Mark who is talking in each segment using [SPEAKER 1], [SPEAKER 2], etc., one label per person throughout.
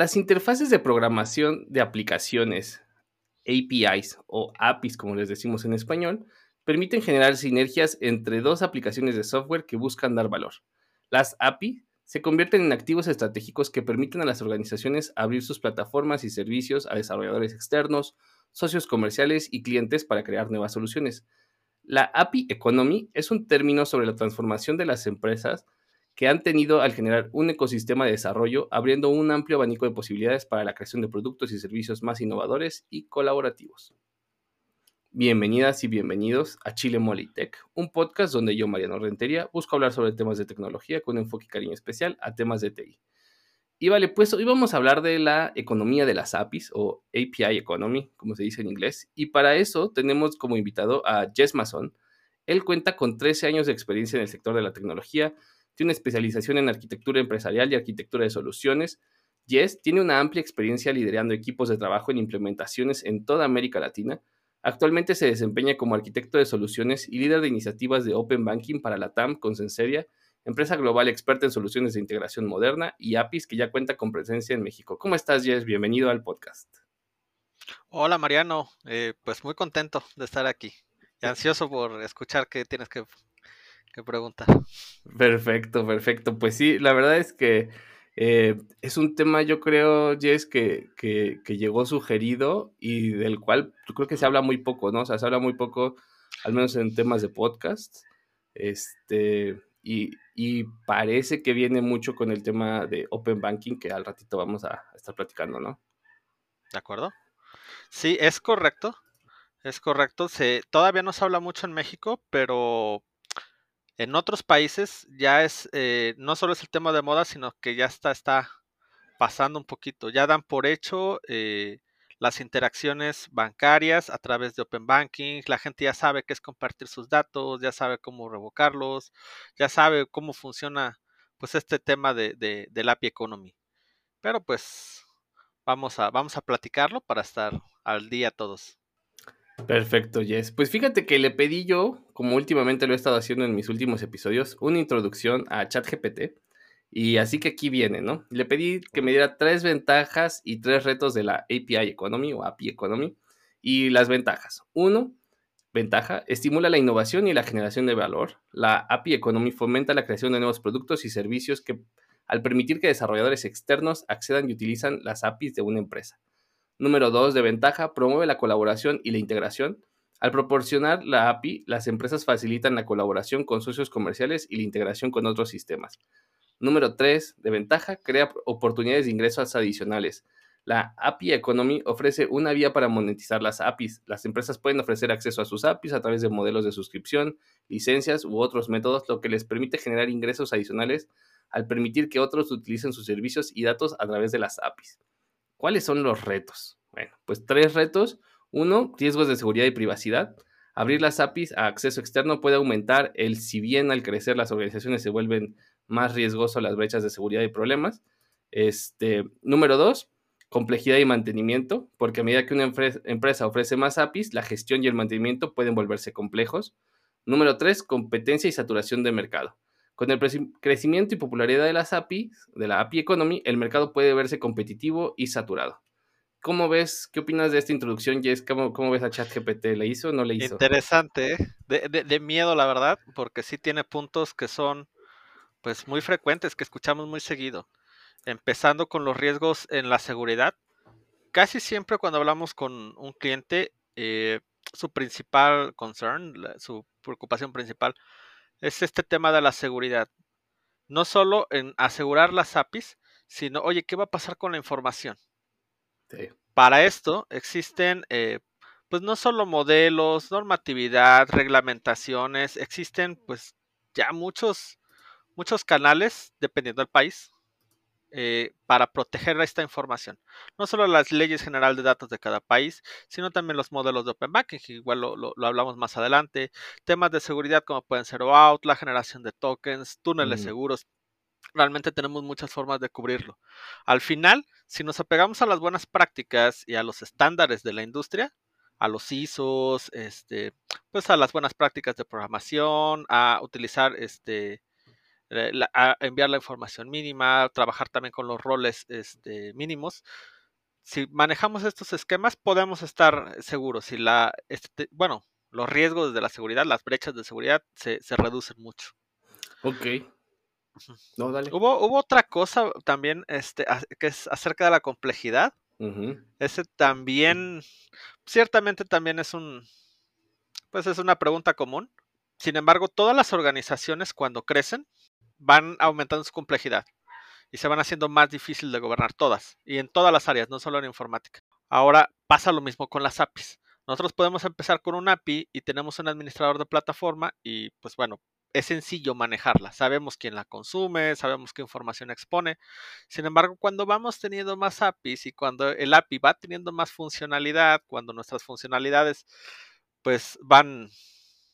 [SPEAKER 1] Las interfaces de programación de aplicaciones, APIs o APIs como les decimos en español, permiten generar sinergias entre dos aplicaciones de software que buscan dar valor. Las API se convierten en activos estratégicos que permiten a las organizaciones abrir sus plataformas y servicios a desarrolladores externos, socios comerciales y clientes para crear nuevas soluciones. La API Economy es un término sobre la transformación de las empresas que han tenido al generar un ecosistema de desarrollo, abriendo un amplio abanico de posibilidades para la creación de productos y servicios más innovadores y colaborativos. Bienvenidas y bienvenidos a Chile Molitech, un podcast donde yo, Mariano Rentería, busco hablar sobre temas de tecnología con un enfoque y cariño especial a temas de TI. Y vale, pues hoy vamos a hablar de la economía de las APIs o API Economy, como se dice en inglés. Y para eso tenemos como invitado a Jess Mason. Él cuenta con 13 años de experiencia en el sector de la tecnología, tiene una especialización en arquitectura empresarial y arquitectura de soluciones. Jess tiene una amplia experiencia liderando equipos de trabajo en implementaciones en toda América Latina. Actualmente se desempeña como arquitecto de soluciones y líder de iniciativas de Open Banking para la TAM con Senseria, empresa global experta en soluciones de integración moderna y APIs que ya cuenta con presencia en México. ¿Cómo estás, Jess? Bienvenido al podcast.
[SPEAKER 2] Hola, Mariano. Eh, pues muy contento de estar aquí y ansioso por escuchar qué tienes que qué pregunta.
[SPEAKER 1] Perfecto, perfecto. Pues sí, la verdad es que eh, es un tema, yo creo, Jess, que, que, llegó sugerido y del cual yo creo que se habla muy poco, ¿no? O sea, se habla muy poco, al menos en temas de podcast. Este, y, y parece que viene mucho con el tema de Open Banking, que al ratito vamos a estar platicando, ¿no?
[SPEAKER 2] ¿De acuerdo? Sí, es correcto. Es correcto. Se, todavía no se habla mucho en México, pero en otros países ya es, eh, no solo es el tema de moda, sino que ya está, está pasando un poquito. Ya dan por hecho eh, las interacciones bancarias a través de Open Banking. La gente ya sabe qué es compartir sus datos, ya sabe cómo revocarlos, ya sabe cómo funciona pues este tema de, de, del API Economy. Pero pues vamos a, vamos a platicarlo para estar al día todos.
[SPEAKER 1] Perfecto, Jess. Pues fíjate que le pedí yo, como últimamente lo he estado haciendo en mis últimos episodios, una introducción a ChatGPT. Y así que aquí viene, ¿no? Le pedí que me diera tres ventajas y tres retos de la API Economy o API Economy. Y las ventajas. Uno, ventaja, estimula la innovación y la generación de valor. La API Economy fomenta la creación de nuevos productos y servicios que, al permitir que desarrolladores externos accedan y utilizan las APIs de una empresa. Número dos, de ventaja, promueve la colaboración y la integración. Al proporcionar la API, las empresas facilitan la colaboración con socios comerciales y la integración con otros sistemas. Número tres, de ventaja, crea oportunidades de ingresos adicionales. La API Economy ofrece una vía para monetizar las APIs. Las empresas pueden ofrecer acceso a sus APIs a través de modelos de suscripción, licencias u otros métodos, lo que les permite generar ingresos adicionales al permitir que otros utilicen sus servicios y datos a través de las APIs. ¿Cuáles son los retos? Bueno, pues tres retos. Uno, riesgos de seguridad y privacidad. Abrir las APIs a acceso externo puede aumentar el, si bien al crecer las organizaciones se vuelven más riesgosas las brechas de seguridad y problemas. Este, número dos, complejidad y mantenimiento, porque a medida que una empresa ofrece más APIs, la gestión y el mantenimiento pueden volverse complejos. Número tres, competencia y saturación de mercado. Con el crecimiento y popularidad de las APIs, de la API Economy, el mercado puede verse competitivo y saturado. ¿Cómo ves? ¿Qué opinas de esta introducción, Jess? ¿Cómo, cómo ves a ChatGPT? ¿Le hizo o no le hizo?
[SPEAKER 2] Interesante, ¿eh? de, de, miedo, la verdad, porque sí tiene puntos que son pues muy frecuentes, que escuchamos muy seguido. Empezando con los riesgos en la seguridad. Casi siempre cuando hablamos con un cliente, eh, su principal concern, su preocupación principal es este tema de la seguridad. No solo en asegurar las APIs, sino, oye, ¿qué va a pasar con la información? Para esto existen, eh, pues no solo modelos, normatividad, reglamentaciones, existen pues ya muchos, muchos canales, dependiendo del país, eh, para proteger esta información. No solo las leyes generales de datos de cada país, sino también los modelos de Open Banking, que igual lo, hablamos más adelante. Temas de seguridad como pueden ser OAuth, la generación de tokens, túneles seguros. Realmente tenemos muchas formas de cubrirlo. Al final, si nos apegamos a las buenas prácticas y a los estándares de la industria, a los ISOs, este, pues a las buenas prácticas de programación, a utilizar este, eh, la, enviar la información mínima, trabajar también con los roles este, mínimos. Si manejamos estos esquemas, podemos estar seguros. Si la, este, bueno, los riesgos de la seguridad, las brechas de seguridad se, se reducen mucho.
[SPEAKER 1] Ok. No, dale.
[SPEAKER 2] Hubo, hubo otra cosa también este, que es acerca de la complejidad. Ese también, ciertamente también es un, pues es una pregunta común. Sin embargo, todas las organizaciones cuando crecen van aumentando su complejidad y se van haciendo más difícil de gobernar todas y en todas las áreas, no solo en informática. Ahora pasa lo mismo con las APIs. Nosotros podemos empezar con un API y tenemos un administrador de plataforma y pues bueno, es sencillo manejarla. Sabemos quién la consume, sabemos qué información expone. Sin embargo, cuando vamos teniendo más APIs y cuando el API va teniendo más funcionalidad, cuando nuestras funcionalidades pues van,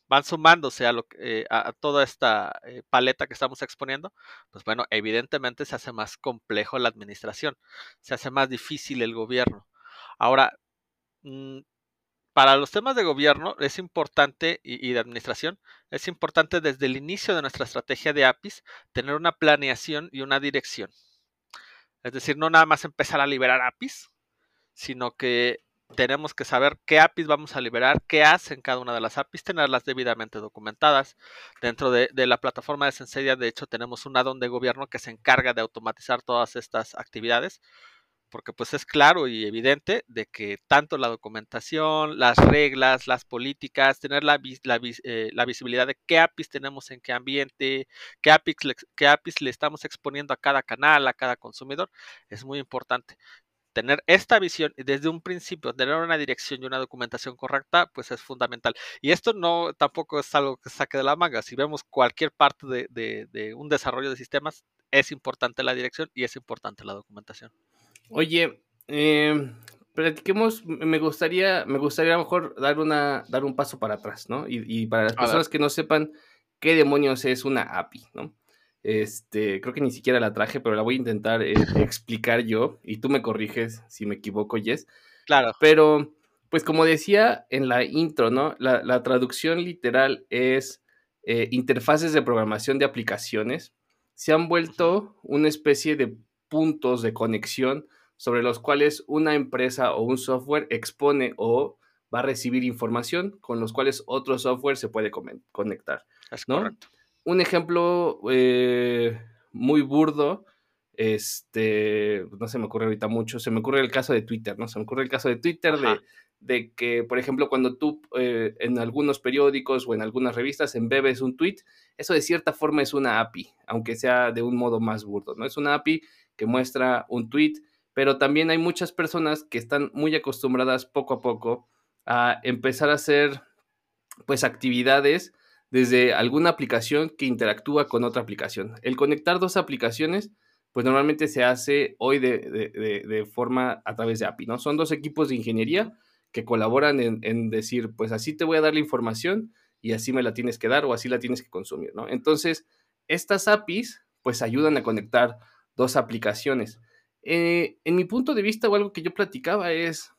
[SPEAKER 2] van sumándose a, lo, eh, a, toda esta eh, paleta que estamos exponiendo, pues bueno, evidentemente se hace más complejo la administración, se hace más difícil el gobierno. Ahora, mm, para los temas de gobierno es importante y, de administración, es importante desde el inicio de nuestra estrategia de APIs tener una planeación y una dirección. Es decir, no nada más empezar a liberar APIs, sino que tenemos que saber qué APIs vamos a liberar, qué hacen cada una de las APIs, tenerlas debidamente documentadas. Dentro de, de la plataforma de Sensedia, de hecho, tenemos un add-on de gobierno que se encarga de automatizar todas estas actividades porque pues es claro y evidente de que tanto la documentación, las reglas, las políticas, tener la, eh, la, visibilidad de qué APIs tenemos en qué ambiente, qué APIs, qué APIs le estamos exponiendo a cada canal, a cada consumidor, es muy importante. Tener esta visión desde un principio, tener una dirección y una documentación correcta, pues es fundamental. Y esto no tampoco es algo que saque de la manga. Si vemos cualquier parte de, de un desarrollo de sistemas, es importante la dirección y es importante la documentación.
[SPEAKER 1] Oye, eh, platiquemos, me gustaría, me gustaría a lo mejor dar, una, dar un paso para atrás, ¿no? Y, para las personas que no sepan qué demonios es una API, ¿no? Este, creo que ni siquiera la traje, pero la voy a intentar eh, explicar yo y tú me corriges si me equivoco, Jess.
[SPEAKER 2] Claro.
[SPEAKER 1] Pero, pues como decía en la intro, ¿no? La, traducción literal es eh, interfaces de programación de aplicaciones. Se han vuelto una especie de puntos de conexión sobre los cuales una empresa o un software expone o va a recibir información con los cuales otro software se puede conectar. ¿no? Un ejemplo eh, muy burdo, este, no se me ocurre ahorita mucho, se me ocurre el caso de Twitter, ¿no? Se me ocurre el caso de Twitter de, de, que, por ejemplo, cuando tú eh, en algunos periódicos o en algunas revistas embebes un tweet, eso de cierta forma es una API, aunque sea de un modo más burdo, ¿no? Es una API que muestra un tweet pero también hay muchas personas que están muy acostumbradas poco a poco a empezar a hacer pues actividades desde alguna aplicación que interactúa con otra aplicación. El conectar dos aplicaciones, pues normalmente se hace hoy de, forma a través de API, ¿no? Son dos equipos de ingeniería que colaboran en, en, decir, pues así te voy a dar la información y así me la tienes que dar o así la tienes que consumir, ¿no? Entonces, estas APIs, pues ayudan a conectar dos aplicaciones. Eh, en mi punto de vista, o algo que yo platicaba es,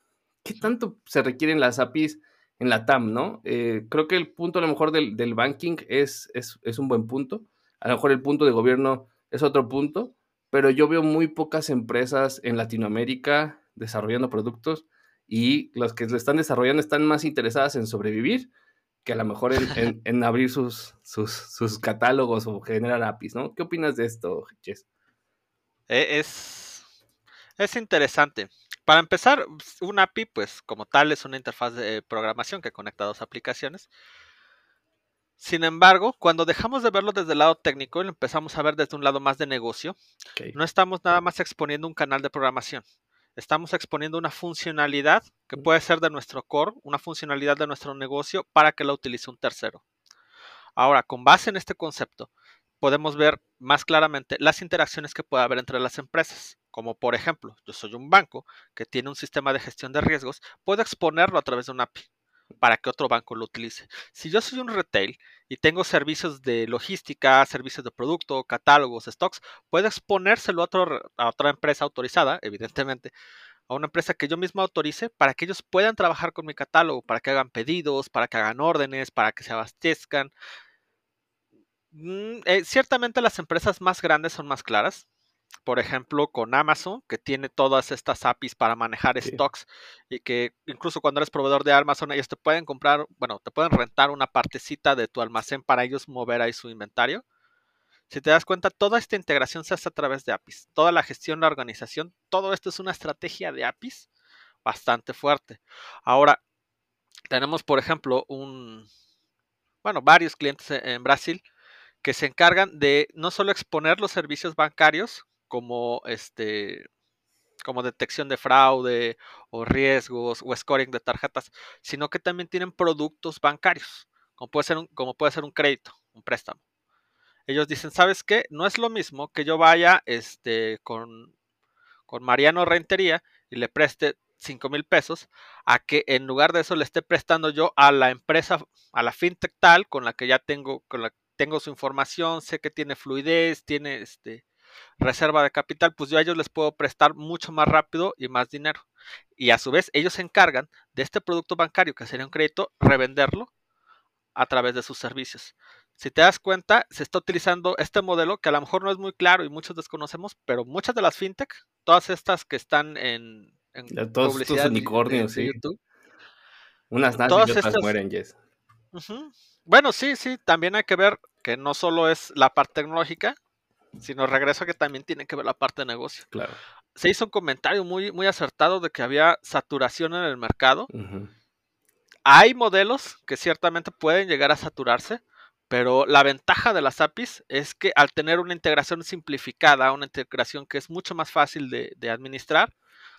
[SPEAKER 1] ¿qué tanto se requieren las APIs en la TAM, no? Eh, creo que el punto a lo mejor del, banking es, es, un buen punto. A lo mejor el punto de gobierno es otro punto, pero yo veo muy pocas empresas en Latinoamérica desarrollando productos y los que lo están desarrollando están más interesadas en sobrevivir que a lo mejor en, abrir sus, sus, sus, catálogos o generar APIs, ¿no? ¿Qué opinas de esto, Jess?
[SPEAKER 2] E, es es interesante. Para empezar, un API, pues como tal, es una interfaz de programación que conecta dos aplicaciones. Sin embargo, cuando dejamos de verlo desde el lado técnico y lo empezamos a ver desde un lado más de negocio, no estamos nada más exponiendo un canal de programación. Estamos exponiendo una funcionalidad que puede ser de nuestro core, una funcionalidad de nuestro negocio para que la utilice un tercero. Ahora, con base en este concepto, podemos ver más claramente las interacciones que puede haber entre las empresas. Como por ejemplo, yo soy un banco que tiene un sistema de gestión de riesgos, puedo exponerlo a través de un API para que otro banco lo utilice. Si yo soy un retail y tengo servicios de logística, servicios de producto, catálogos, stocks, puedo exponérselo a, a otra empresa autorizada, evidentemente, a una empresa que yo mismo autorice para que ellos puedan trabajar con mi catálogo, para que hagan pedidos, para que hagan órdenes, para que se abastezcan, Mm, eh, ciertamente las empresas más grandes son más claras. Por ejemplo, con Amazon, que tiene todas estas APIs para manejar stocks y que incluso cuando eres proveedor de Amazon, ellos te pueden comprar, bueno, te pueden rentar una partecita de tu almacén para ellos mover ahí su inventario. Si te das cuenta, toda esta integración se hace a través de APIs. Toda la gestión, la organización, todo esto es una estrategia de APIs bastante fuerte. Ahora, tenemos, por ejemplo, un, bueno, varios clientes en Brasil que se encargan de no solo exponer los servicios bancarios como este como detección de fraude o riesgos o scoring de tarjetas, sino que también tienen productos bancarios, como puede ser un, como puede ser un crédito, un préstamo. Ellos dicen, ¿sabes qué? No es lo mismo que yo vaya este, con, con Mariano Rentería y le preste 5 mil pesos a que en lugar de eso le esté prestando yo a la empresa, a la fintech tal con la que ya tengo, con la, tengo su información, sé que tiene fluidez, tiene este reserva de capital, pues yo a ellos les puedo prestar mucho más rápido y más dinero. Y a su vez ellos se encargan de este producto bancario que sería un crédito, revenderlo a través de sus servicios. Si te das cuenta, se está utilizando este modelo que a lo mejor no es muy claro y muchos desconocemos, pero muchas de las fintech, todas estas que están en
[SPEAKER 1] en todos estos unicornios, sí. Unas nacen y otras mueren, Yes.
[SPEAKER 2] Bueno, sí, sí, también hay que ver que no solo es la parte tecnológica, sino regreso que también tiene que ver la parte de negocio.
[SPEAKER 1] Claro.
[SPEAKER 2] Se hizo un comentario muy, muy acertado de que había saturación en el mercado. Hay modelos que ciertamente pueden llegar a saturarse, pero la ventaja de las APIs es que al tener una integración simplificada, una integración que es mucho más fácil de administrar,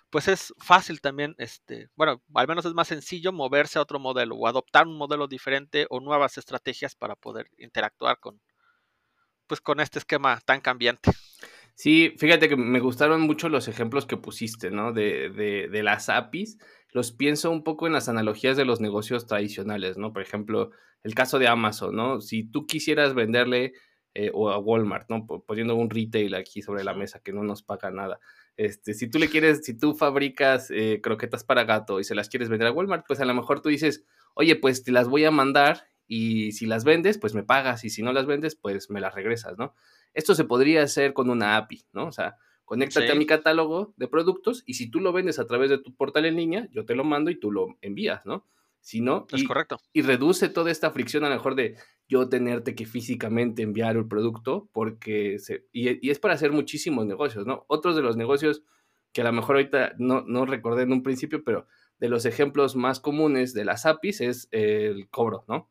[SPEAKER 2] pues es fácil también, este, bueno, al menos es más sencillo moverse a otro modelo o adoptar un modelo diferente o nuevas estrategias para poder interactuar con, pues con este esquema tan cambiante.
[SPEAKER 1] Sí, fíjate que me gustaron mucho los ejemplos que pusiste, ¿no? De, de, de las APIs. Los pienso un poco en las analogías de los negocios tradicionales, ¿no? Por ejemplo, el caso de Amazon, ¿no? Si tú quisieras venderle eh, o a Walmart, ¿no? Poniendo un retail aquí sobre la mesa que no nos paga nada. Este, si tú le quieres, si tú fabricas eh, croquetas para gato y se las quieres vender a Walmart, pues a lo mejor tú dices, oye, pues te las voy a mandar y si las vendes, pues me pagas y si no las vendes, pues me las regresas, ¿no? Esto se podría hacer con una API, ¿no? O sea, conéctate a mi catálogo de productos y si tú lo vendes a través de tu portal en línea, yo te lo mando y tú lo envías, ¿no? Si no,
[SPEAKER 2] es correcto.
[SPEAKER 1] Y reduce toda esta fricción a lo mejor de yo tenerte que físicamente enviar el producto, porque se, y, es para hacer muchísimos negocios, ¿no? Otros de los negocios que a lo mejor ahorita no, no recordé en un principio, pero de los ejemplos más comunes de las APIs es el cobro, ¿no?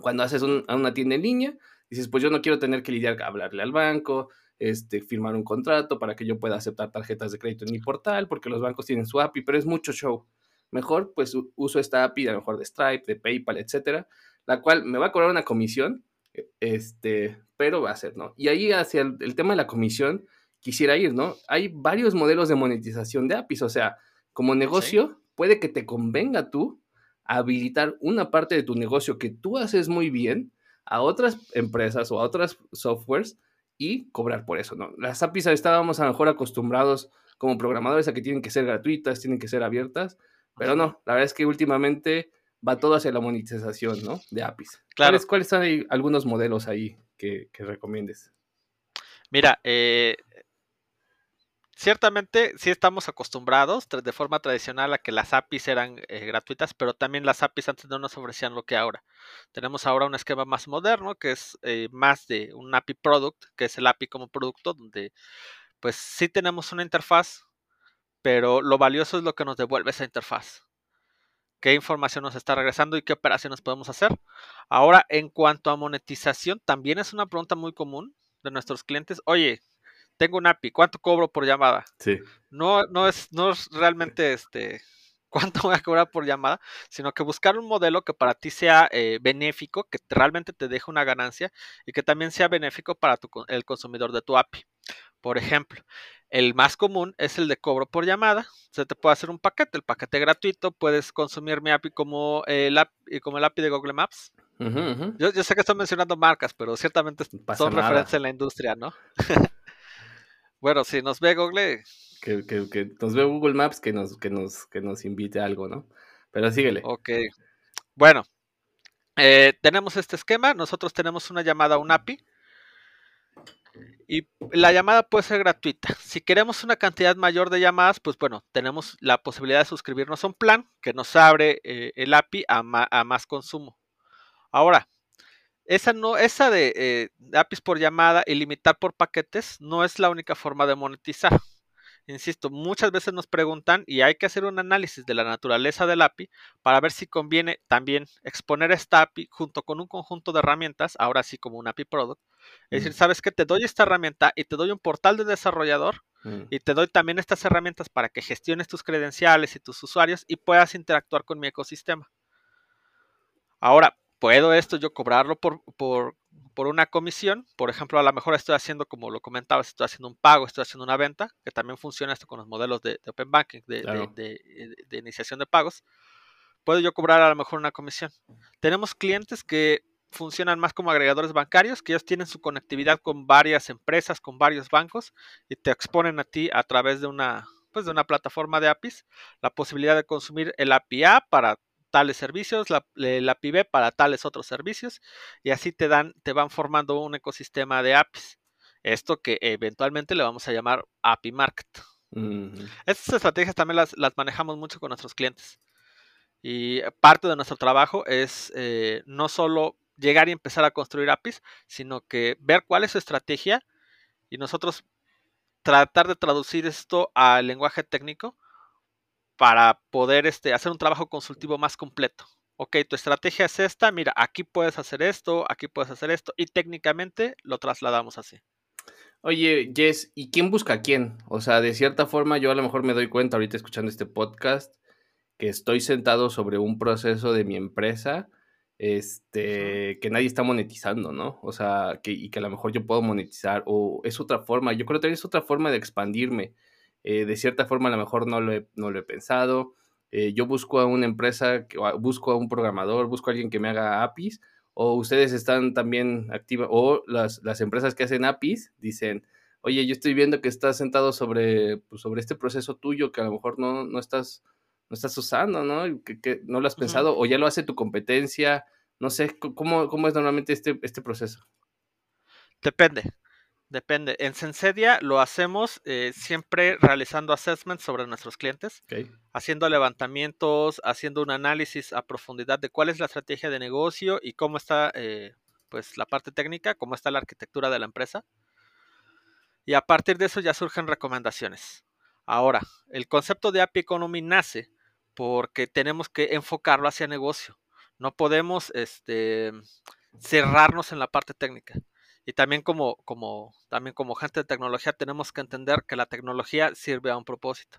[SPEAKER 1] Cuando haces una tienda en línea, dices, pues yo no quiero tener que lidiar, hablarle al banco, este, firmar un contrato para que yo pueda aceptar tarjetas de crédito en mi portal, porque los bancos tienen su API, pero es mucho show. Mejor, pues uso esta API, a lo mejor de Stripe, de PayPal, etcétera, la cual me va a cobrar una comisión, e, este, pero va a ser, ¿no? Y ahí hacia el, tema de la comisión quisiera ir, ¿no? Hay varios modelos de monetización de APIs, o sea, como negocio puede que te convenga tú habilitar una parte de tu negocio que tú haces muy bien a otras empresas o a otras softwares y cobrar por eso, ¿no? Las APIs estábamos a lo mejor acostumbrados como programadores a que tienen que ser gratuitas, tienen que ser abiertas, pero no, la verdad es que últimamente va todo hacia la monetización, ¿no? De APIs. Claro. ¿Cuáles, son algunos modelos ahí que, recomiendes?
[SPEAKER 2] Mira, eh, ciertamente sí estamos acostumbrados de forma tradicional a que las APIs eran eh, gratuitas, pero también las APIs antes no nos ofrecían lo que ahora. Tenemos ahora un esquema más moderno que es eh, más de un API product, que es el API como producto, donde pues sí tenemos una interfaz, pero lo valioso es lo que nos devuelve esa interfaz qué información nos está regresando y qué operaciones podemos hacer. Ahora, en cuanto a monetización, también es una pregunta muy común de nuestros clientes. Oye, tengo un API, ¿cuánto cobro por llamada?
[SPEAKER 1] Sí.
[SPEAKER 2] No, no, es, no es realmente este, cuánto voy a cobrar por llamada, sino que buscar un modelo que para ti sea eh, benéfico, que realmente te deje una ganancia y que también sea benéfico para el consumidor de tu API. Por ejemplo, el más común es el de cobro por llamada. Se te puede hacer un paquete, el paquete gratuito. Puedes consumir mi API como el API, como el API de Google Maps. Yo, sé que estoy mencionando marcas, pero ciertamente son referencias en la industria, ¿no? bueno, si nos ve Google.
[SPEAKER 1] Que, que, nos ve Google Maps, que nos, que, nos, que nos invite a algo, ¿no? Pero síguele.
[SPEAKER 2] Ok. Bueno, Eh, tenemos este esquema, nosotros tenemos una llamada a un API y la llamada puede ser gratuita. Si queremos una cantidad mayor de llamadas, pues bueno, tenemos la posibilidad de suscribirnos a un plan que nos abre eh, el API a, más consumo. Ahora, esa, no, esa de, eh, APIs por llamada y limitar por paquetes no es la única forma de monetizar. Insisto, muchas veces nos preguntan y hay que hacer un análisis de la naturaleza del API para ver si conviene también exponer esta API junto con un conjunto de herramientas, ahora sí como un API Product. Es decir, sabes que te doy esta herramienta y te doy un portal de desarrollador mm. y te doy también estas herramientas para que gestiones tus credenciales y tus usuarios y puedas interactuar con mi ecosistema. Ahora, ¿puedo esto yo cobrarlo por, por por una comisión. Por ejemplo, a lo mejor estoy haciendo, como lo comentabas, estoy haciendo un pago, estoy haciendo una venta, que también funciona esto con los modelos de, Open Banking, de, iniciación de pagos. Puedo yo cobrar a lo mejor una comisión. Tenemos clientes que funcionan más como agregadores bancarios, que ellos tienen su conectividad con varias empresas, con varios bancos, y te exponen a ti a través de una, pues, de una plataforma de APIs la posibilidad de consumir el API para tales servicios, la, la API para tales otros servicios, y así te dan, te van formando un ecosistema de APIs. Esto que eventualmente le vamos a llamar API Market. Estas estrategias también las, manejamos mucho con nuestros clientes. Y parte de nuestro trabajo es eh, no solo llegar y empezar a construir APIs, sino que ver cuál es su estrategia y nosotros tratar de traducir esto al lenguaje técnico para poder este, hacer un trabajo consultivo más completo. Ok, tu estrategia es esta, mira, aquí puedes hacer esto, aquí puedes hacer esto, y técnicamente lo trasladamos así.
[SPEAKER 1] Oye, Jess, ¿y quién busca a quién? O sea, de cierta forma yo a lo mejor me doy cuenta ahorita escuchando este podcast que estoy sentado sobre un proceso de mi empresa este, que nadie está monetizando, ¿no? O sea, que, y que a lo mejor yo puedo monetizar, o es otra forma, yo creo que es otra forma de expandirme. Eh, de cierta forma a lo mejor no lo he, no lo he pensado. Eh, yo busco a una empresa, busco a un programador, busco a alguien que me haga APIs, o ustedes están también activos, o las, las, empresas que hacen APIs dicen, oye, yo estoy viendo que estás sentado sobre, pues, sobre este proceso tuyo que a lo mejor no, no, estás, no estás usando, ¿no? Que, no lo has pensado, o ya lo hace tu competencia, no sé, ¿cómo, cómo es normalmente este, este proceso?
[SPEAKER 2] Depende. Depende. En Sensedia lo hacemos eh, siempre realizando assessments sobre nuestros clientes, haciendo levantamientos, haciendo un análisis a profundidad de cuál es la estrategia de negocio y cómo está eh, pues la parte técnica, cómo está la arquitectura de la empresa. Y a partir de eso ya surgen recomendaciones. Ahora, el concepto de API Economy nace porque tenemos que enfocarlo hacia negocio. No podemos este, cerrarnos en la parte técnica. Y también como, gente de tecnología tenemos que entender que la tecnología sirve a un propósito.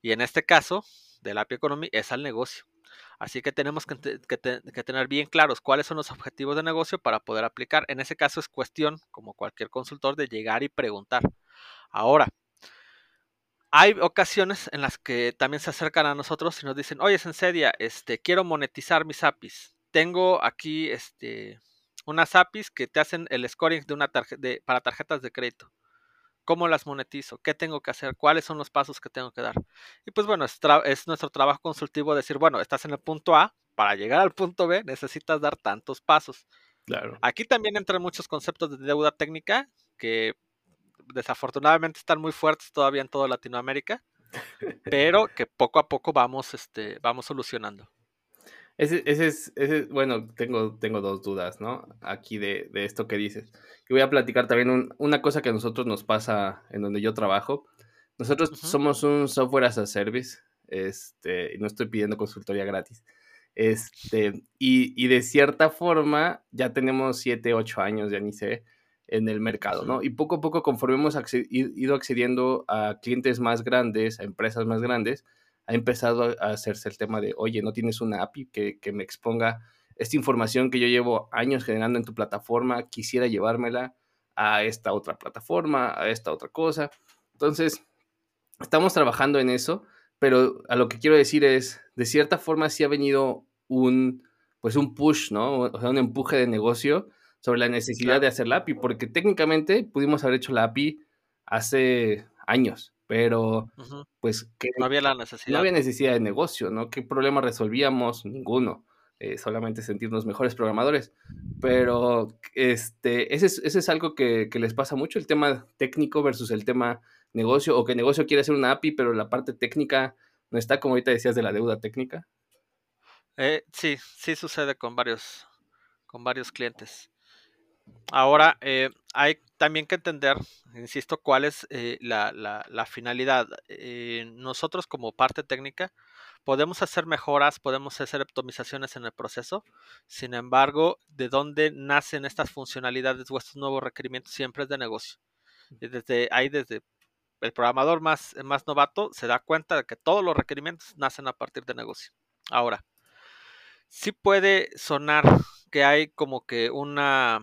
[SPEAKER 2] Y en este caso, del API Economy es al negocio. Así que tenemos que, tener bien claros cuáles son los objetivos de negocio para poder aplicar. En ese caso es cuestión, como cualquier consultor, de llegar y preguntar. Ahora, hay ocasiones en las que también se acercan a nosotros y nos dicen, oye, Sensedia, este, quiero monetizar mis APIs. Tengo aquí este, unas APIs que te hacen el scoring de una de, para tarjetas de crédito. ¿Cómo las monetizo? ¿Qué tengo que hacer? ¿Cuáles son los pasos que tengo que dar? Y pues bueno, es, es nuestro trabajo consultivo decir, bueno, estás en el punto A, para llegar al punto B necesitas dar tantos pasos. Claro. Aquí también entran muchos conceptos de deuda técnica que desafortunadamente están muy fuertes todavía en toda Latinoamérica, pero que poco a poco vamos, este, vamos solucionando.
[SPEAKER 1] Ese, ese es, ese, bueno, tengo, tengo dos dudas, ¿no? Aquí de, de esto que dices. Y voy a platicar también una cosa que a nosotros nos pasa en donde yo trabajo. Nosotros somos un software as a service, este, y no estoy pidiendo consultoría gratis. Este, y, y de cierta forma ya tenemos 7, 8 años, ya ni sé, en el mercado, ¿no? Y poco a poco, conforme hemos ido accediendo a clientes más grandes, a empresas más grandes, ha empezado a hacerse el tema de, oye, no tienes una API que, me exponga esta información que yo llevo años generando en tu plataforma, quisiera llevármela a esta otra plataforma, a esta otra cosa. Entonces, estamos trabajando en eso, pero a lo que quiero decir es, de cierta forma sí ha venido un, pues un push, ¿no? O sea, un empuje de negocio sobre la necesidad de hacer la API, porque técnicamente pudimos haber hecho la API hace años, pero pues
[SPEAKER 2] que no había la necesidad.
[SPEAKER 1] No había necesidad de negocio, ¿no? ¿Qué problema resolvíamos? Ninguno. eh, solamente sentirnos mejores programadores. Pero este, ese, es, ese es algo que, que, les pasa mucho, el tema técnico versus el tema negocio, o que negocio quiere hacer una API, pero la parte técnica no está, como ahorita decías, de la deuda técnica.
[SPEAKER 2] Eh, sí, sí sucede con varios, con varios clientes. Ahora, eh, hay también que entender, insisto, cuál es eh, la, la, la, finalidad. Eh, nosotros como parte técnica podemos hacer mejoras, podemos hacer optimizaciones en el proceso. Sin embargo, de dónde nacen estas funcionalidades o estos nuevos requerimientos siempre es de negocio. Desde ahí, desde el programador más, más novato, se da cuenta de que todos los requerimientos nacen a partir de negocio. Ahora, sí puede sonar que hay como que una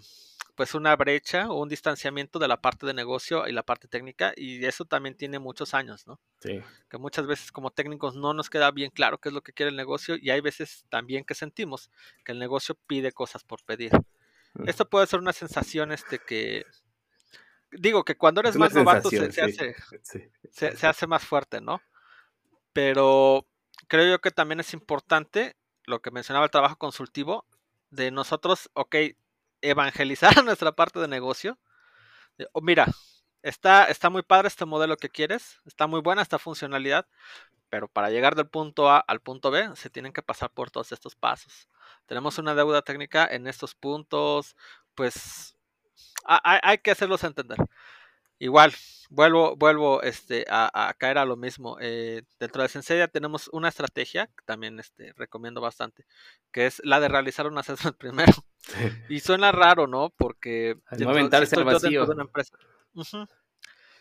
[SPEAKER 2] pues una brecha o un distanciamiento de la parte de negocio y la parte técnica y eso también tiene muchos años, ¿no?
[SPEAKER 1] Sí.
[SPEAKER 2] Que muchas veces como técnicos no nos queda bien claro qué es lo que quiere el negocio y hay veces también que sentimos que el negocio pide cosas por pedir. Mm. Esto puede ser una sensación este que digo que cuando eres más novato se, se, hace, sí. se, se hace más fuerte, ¿no? Pero creo yo que también es importante lo que mencionaba el trabajo consultivo de nosotros, ok, evangelizar nuestra parte de negocio. Oh, mira, está, está muy padre este modelo que quieres, está muy buena esta funcionalidad, pero para llegar del punto A al punto B se tienen que pasar por todos estos pasos. Tenemos una deuda técnica en estos puntos, pues hay que hacerlos entender. Igual, vuelvo, vuelvo este, a, a, caer a lo mismo. Eh, dentro de Sensedia tenemos una estrategia que también este, recomiendo bastante, que es la de realizar un assessment primero. Y suena raro, ¿no? Porque
[SPEAKER 1] no aventarse al vacío. De una empresa.
[SPEAKER 2] Uh -huh.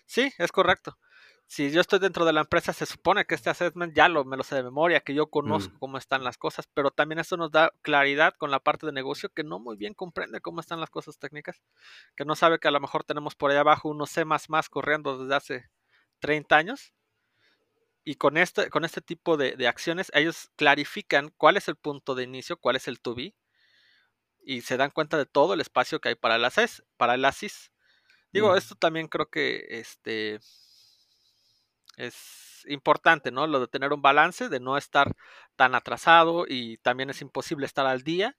[SPEAKER 2] Sí, es correcto. Si yo estoy dentro de la empresa, se supone que este assessment ya lo, me lo sé de memoria, que yo conozco mm. cómo están las cosas, pero también eso nos da claridad con la parte de negocio que no muy bien comprende cómo están las cosas técnicas, que no sabe que a lo mejor tenemos por ahí abajo unos C corriendo desde hace 30 años. Y con este, con este tipo de, de acciones, ellos clarifican cuál es el punto de inicio, cuál es el to be, y se dan cuenta de todo el espacio que hay para el ASIS. Para el ASIS. Digo, mm. esto también creo que este, es importante, ¿no? Lo de tener un balance, de no estar tan atrasado y también es imposible estar al día.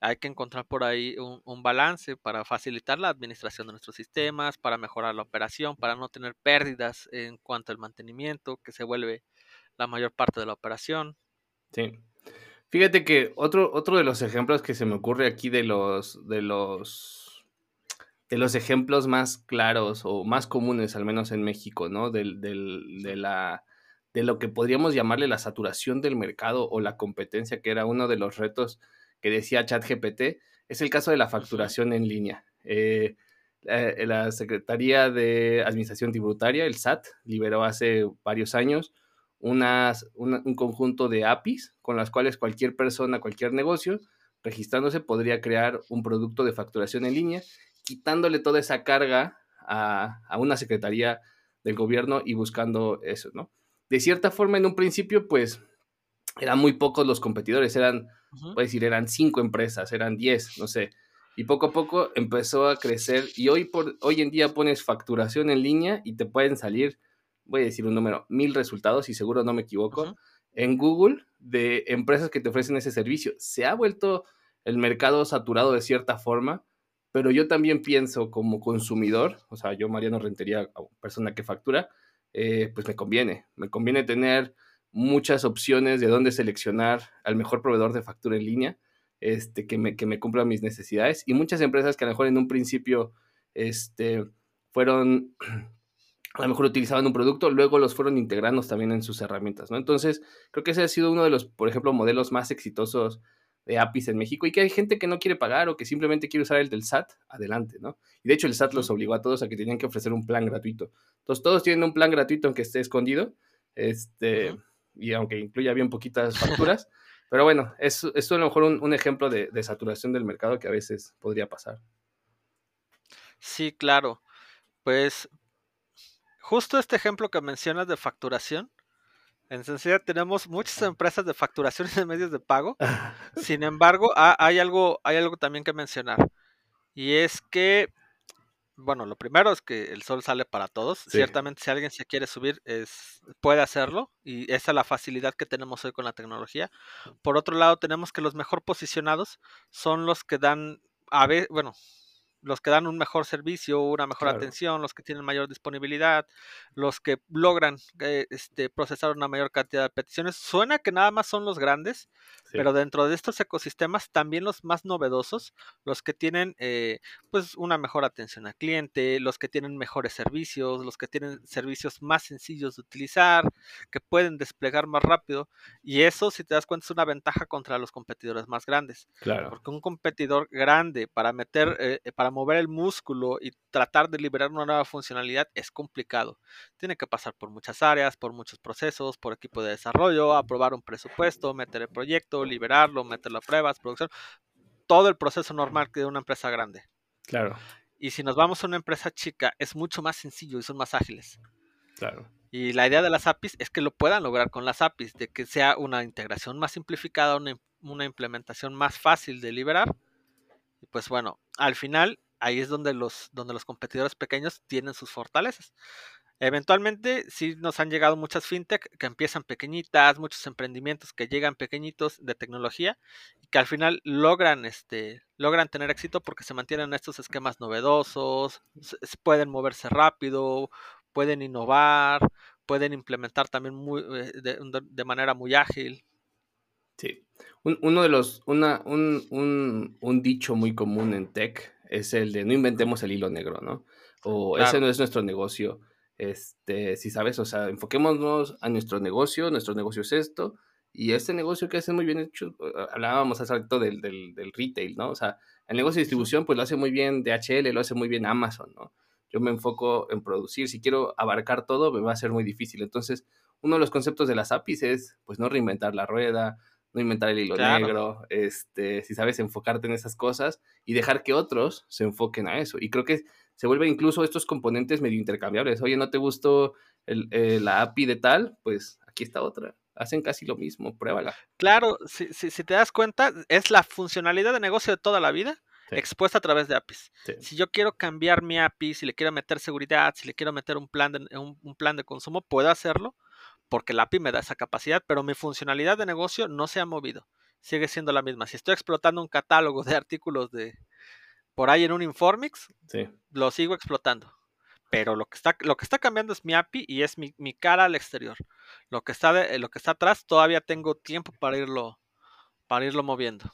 [SPEAKER 2] Hay que encontrar por ahí un, un, balance para facilitar la administración de nuestros sistemas, para mejorar la operación, para no tener pérdidas en cuanto al mantenimiento, que se vuelve la mayor parte de la operación.
[SPEAKER 1] Sí. Fíjate que otro, otro de los ejemplos que se me ocurre aquí de los, de los de los ejemplos más claros o más comunes, al menos en México, ¿no? Del, del, de, la, de lo que podríamos llamarle la saturación del mercado o la competencia, que era uno de los retos que decía ChatGPT, es el caso de la facturación en línea. Eh, eh, la Secretaría de Administración Tributaria, el SAT, liberó hace varios años unas, una, un conjunto de APIs con las cuales cualquier persona, cualquier negocio, registrándose, podría crear un producto de facturación en línea quitándole toda esa carga a, a, una secretaría del gobierno y buscando eso, ¿no? De cierta forma, en un principio, pues, eran muy pocos los competidores, eran, uh -huh. puedes decir, eran cinco empresas, eran diez, no sé. Y poco a poco empezó a crecer y hoy, por, hoy en día pones facturación en línea y te pueden salir, voy a decir un número, mil resultados y seguro no me equivoco, uh -huh. en Google de empresas que te ofrecen ese servicio. Se ha vuelto el mercado saturado de cierta forma pero yo también pienso como consumidor, o sea, yo Mariano Rentería, persona que factura, eh, pues me conviene, me conviene tener muchas opciones de dónde seleccionar al mejor proveedor de factura en línea, este, que, me, que me cumpla mis necesidades, y muchas empresas que a lo mejor en un principio este, fueron, a lo mejor utilizaban un producto, luego los fueron integrando también en sus herramientas, ¿no? Entonces, creo que ese ha sido uno de los, por ejemplo, modelos más exitosos de APIs en México y que hay gente que no quiere pagar o que simplemente quiere usar el del SAT, adelante, ¿no? Y de hecho el SAT los obligó a todos a que tenían que ofrecer un plan gratuito. Entonces todos tienen un plan gratuito aunque esté escondido, este, uh -huh. y aunque incluya bien poquitas facturas, pero bueno, es, es a lo mejor un, un ejemplo de, de, saturación del mercado que a veces podría pasar.
[SPEAKER 2] Sí, claro. Pues justo este ejemplo que mencionas de facturación, en Sencilla tenemos muchas empresas de facturación de medios de pago. Sin embargo, hay algo, hay algo también que mencionar. Y es que bueno, lo primero es que el sol sale para todos. Ciertamente, si alguien se quiere subir, es, puede hacerlo. Y esa es la facilidad que tenemos hoy con la tecnología. Por otro lado, tenemos que los mejor posicionados son los que dan, a ver, bueno, los que dan un mejor servicio, una mejor atención, los que tienen mayor disponibilidad, los que logran eh, este, procesar una mayor cantidad de peticiones. Suena que nada más son los grandes, pero dentro de estos ecosistemas también los más novedosos, los que tienen eh, pues una mejor atención al cliente, los que tienen mejores servicios, los que tienen servicios más sencillos de utilizar, que pueden desplegar más rápido. Y eso, si te das cuenta, es una ventaja contra los competidores más grandes.
[SPEAKER 1] Claro.
[SPEAKER 2] Porque un competidor grande para meter, eh, para mover el músculo y tratar de liberar una nueva funcionalidad es complicado. Tiene que pasar por muchas áreas, por muchos procesos, por equipo de desarrollo, aprobar un presupuesto, meter el proyecto, liberarlo, meterlo a pruebas, producción, todo el proceso normal que de una empresa grande.
[SPEAKER 1] Claro.
[SPEAKER 2] Y si nos vamos a una empresa chica, es mucho más sencillo y son más ágiles.
[SPEAKER 1] Claro.
[SPEAKER 2] Y la idea de las APIs es que lo puedan lograr con las APIs, de que sea una integración más simplificada, una, una implementación más fácil de liberar. Y pues bueno, al final ahí es donde los, donde los competidores pequeños tienen sus fortalezas. Eventualmente sí nos han llegado muchas fintech que empiezan pequeñitas, muchos emprendimientos que llegan pequeñitos de tecnología y que al final logran, este, logran tener éxito porque se mantienen estos esquemas novedosos, pueden moverse rápido, pueden innovar, pueden implementar también muy, eh, de, manera muy ágil.
[SPEAKER 1] Sí, uno de los, una, un, un, un dicho muy común en tech es el de no inventemos el hilo negro, ¿no? O ese no es nuestro negocio. Este, si sabes, o sea, enfoquémonos a nuestro negocio, nuestro negocio es esto, y este negocio que hace muy bien hecho, hablábamos hace rato del, del, del, retail, ¿no? O sea, el negocio de distribución, pues lo hace muy bien DHL, lo hace muy bien Amazon, ¿no? Yo me enfoco en producir, si quiero abarcar todo, me va a ser muy difícil. Entonces, uno de los conceptos de las APIs es, pues, no reinventar la rueda, no inventar el hilo negro, este, si sabes enfocarte en esas cosas y dejar que otros se enfoquen a eso. Y creo que se vuelven incluso estos componentes medio intercambiables. Oye, ¿no te gustó eh, la API de tal? Pues aquí está otra. Hacen casi lo mismo, pruébala.
[SPEAKER 2] Claro, si, si, te das cuenta, es la funcionalidad de negocio de toda la vida expuesta a través de APIs. Si yo quiero cambiar mi API, si le quiero meter seguridad, si le quiero meter un plan de, un plan de consumo, puedo hacerlo porque la API me da esa capacidad, pero mi funcionalidad de negocio no se ha movido. Sigue siendo la misma. Si estoy explotando un catálogo de artículos de por ahí en un Informix, lo sigo explotando. Pero lo que, está, lo que está cambiando es mi API y es mi, cara al exterior. Lo que, está de, lo que está atrás todavía tengo tiempo para irlo, para irlo moviendo.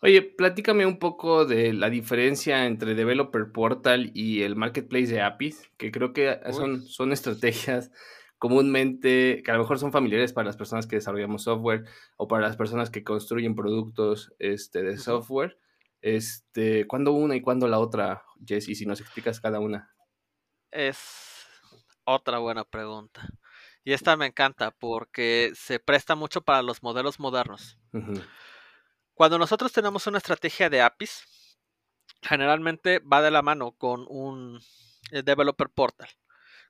[SPEAKER 1] Oye, platícame un poco de la diferencia entre Developer Portal y el Marketplace de APIs, que creo que son, son estrategias comúnmente, que a lo mejor son familiares para las personas que desarrollamos software o para las personas que construyen productos este, de software. Este, ¿Cuándo una y cuándo la otra, Jesse? Si nos explicas cada una.
[SPEAKER 2] Es otra buena pregunta. Y esta me encanta porque se presta mucho para los modelos modernos. Cuando nosotros tenemos una estrategia de APIs, generalmente va de la mano con un eh, developer portal.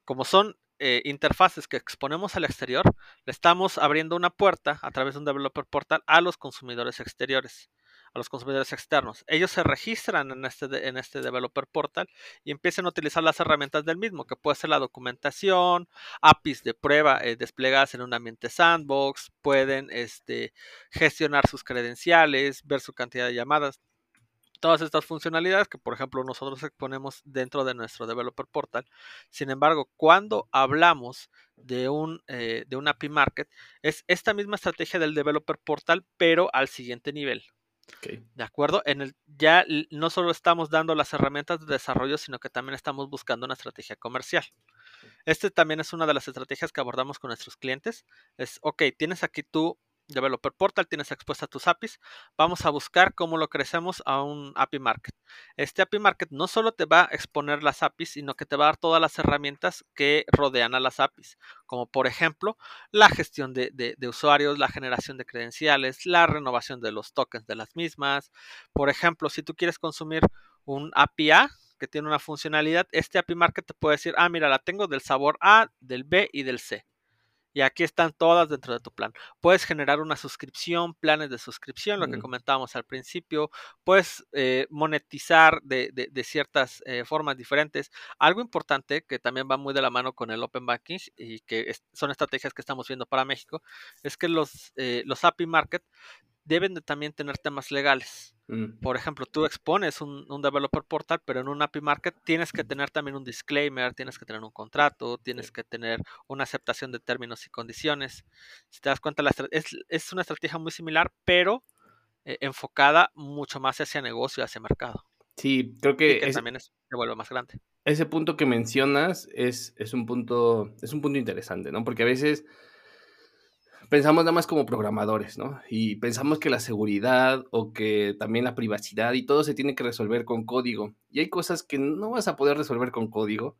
[SPEAKER 2] Como son eh, interfaces que exponemos al exterior, le estamos abriendo una puerta a través de un developer portal a los consumidores exteriores, a los consumidores externos. Ellos se registran en este, en este developer portal y empiezan a utilizar las herramientas del mismo, que puede ser la documentación, APIs de prueba eh, desplegadas en un ambiente sandbox, pueden este, gestionar sus credenciales, ver su cantidad de llamadas todas estas funcionalidades que, por ejemplo, nosotros exponemos dentro de nuestro developer portal. Sin embargo, cuando hablamos de un, eh, de un API Market, es esta misma estrategia del developer portal, pero al siguiente nivel. ¿De acuerdo? En el, ya no solo estamos dando las herramientas de desarrollo, sino que también estamos buscando una estrategia comercial. Este también es una de las estrategias que abordamos con nuestros clientes. Es, ok, tienes aquí tú Developer Portal, tienes expuesta tus APIs. Vamos a buscar cómo lo crecemos a un API Market. Este API Market no solo te va a exponer las APIs, sino que te va a dar todas las herramientas que rodean a las APIs, como por ejemplo la gestión de, de usuarios, la generación de credenciales, la renovación de los tokens de las mismas. Por ejemplo, si tú quieres consumir un API A, que tiene una funcionalidad, este API Market te puede decir, ah, mira, la tengo del sabor A, del B y del C y aquí están todas dentro de tu plan. Puedes generar una suscripción, planes de suscripción, lo que comentábamos al principio. Puedes eh, monetizar de, ciertas eh, formas diferentes. Algo importante que también va muy de la mano con el Open Banking y que son estrategias que estamos viendo para México, es que los, eh, los API Market deben de también tener temas legales. Mm. Por ejemplo, tú expones un, developer portal, pero en un API Market tienes que tener también un disclaimer, tienes que tener un contrato, tienes que tener una aceptación de términos y condiciones. Si te das cuenta, la es, es, una estrategia muy similar, pero eh, enfocada mucho más hacia negocio, hacia mercado.
[SPEAKER 1] Sí, creo que,
[SPEAKER 2] también se vuelve más grande.
[SPEAKER 1] Ese punto que mencionas es, es, un punto, es un punto interesante, ¿no? Porque a veces pensamos nada más como programadores, ¿no? Y pensamos que la seguridad o que también la privacidad y todo se tiene que resolver con código. Y hay cosas que no vas a poder resolver con código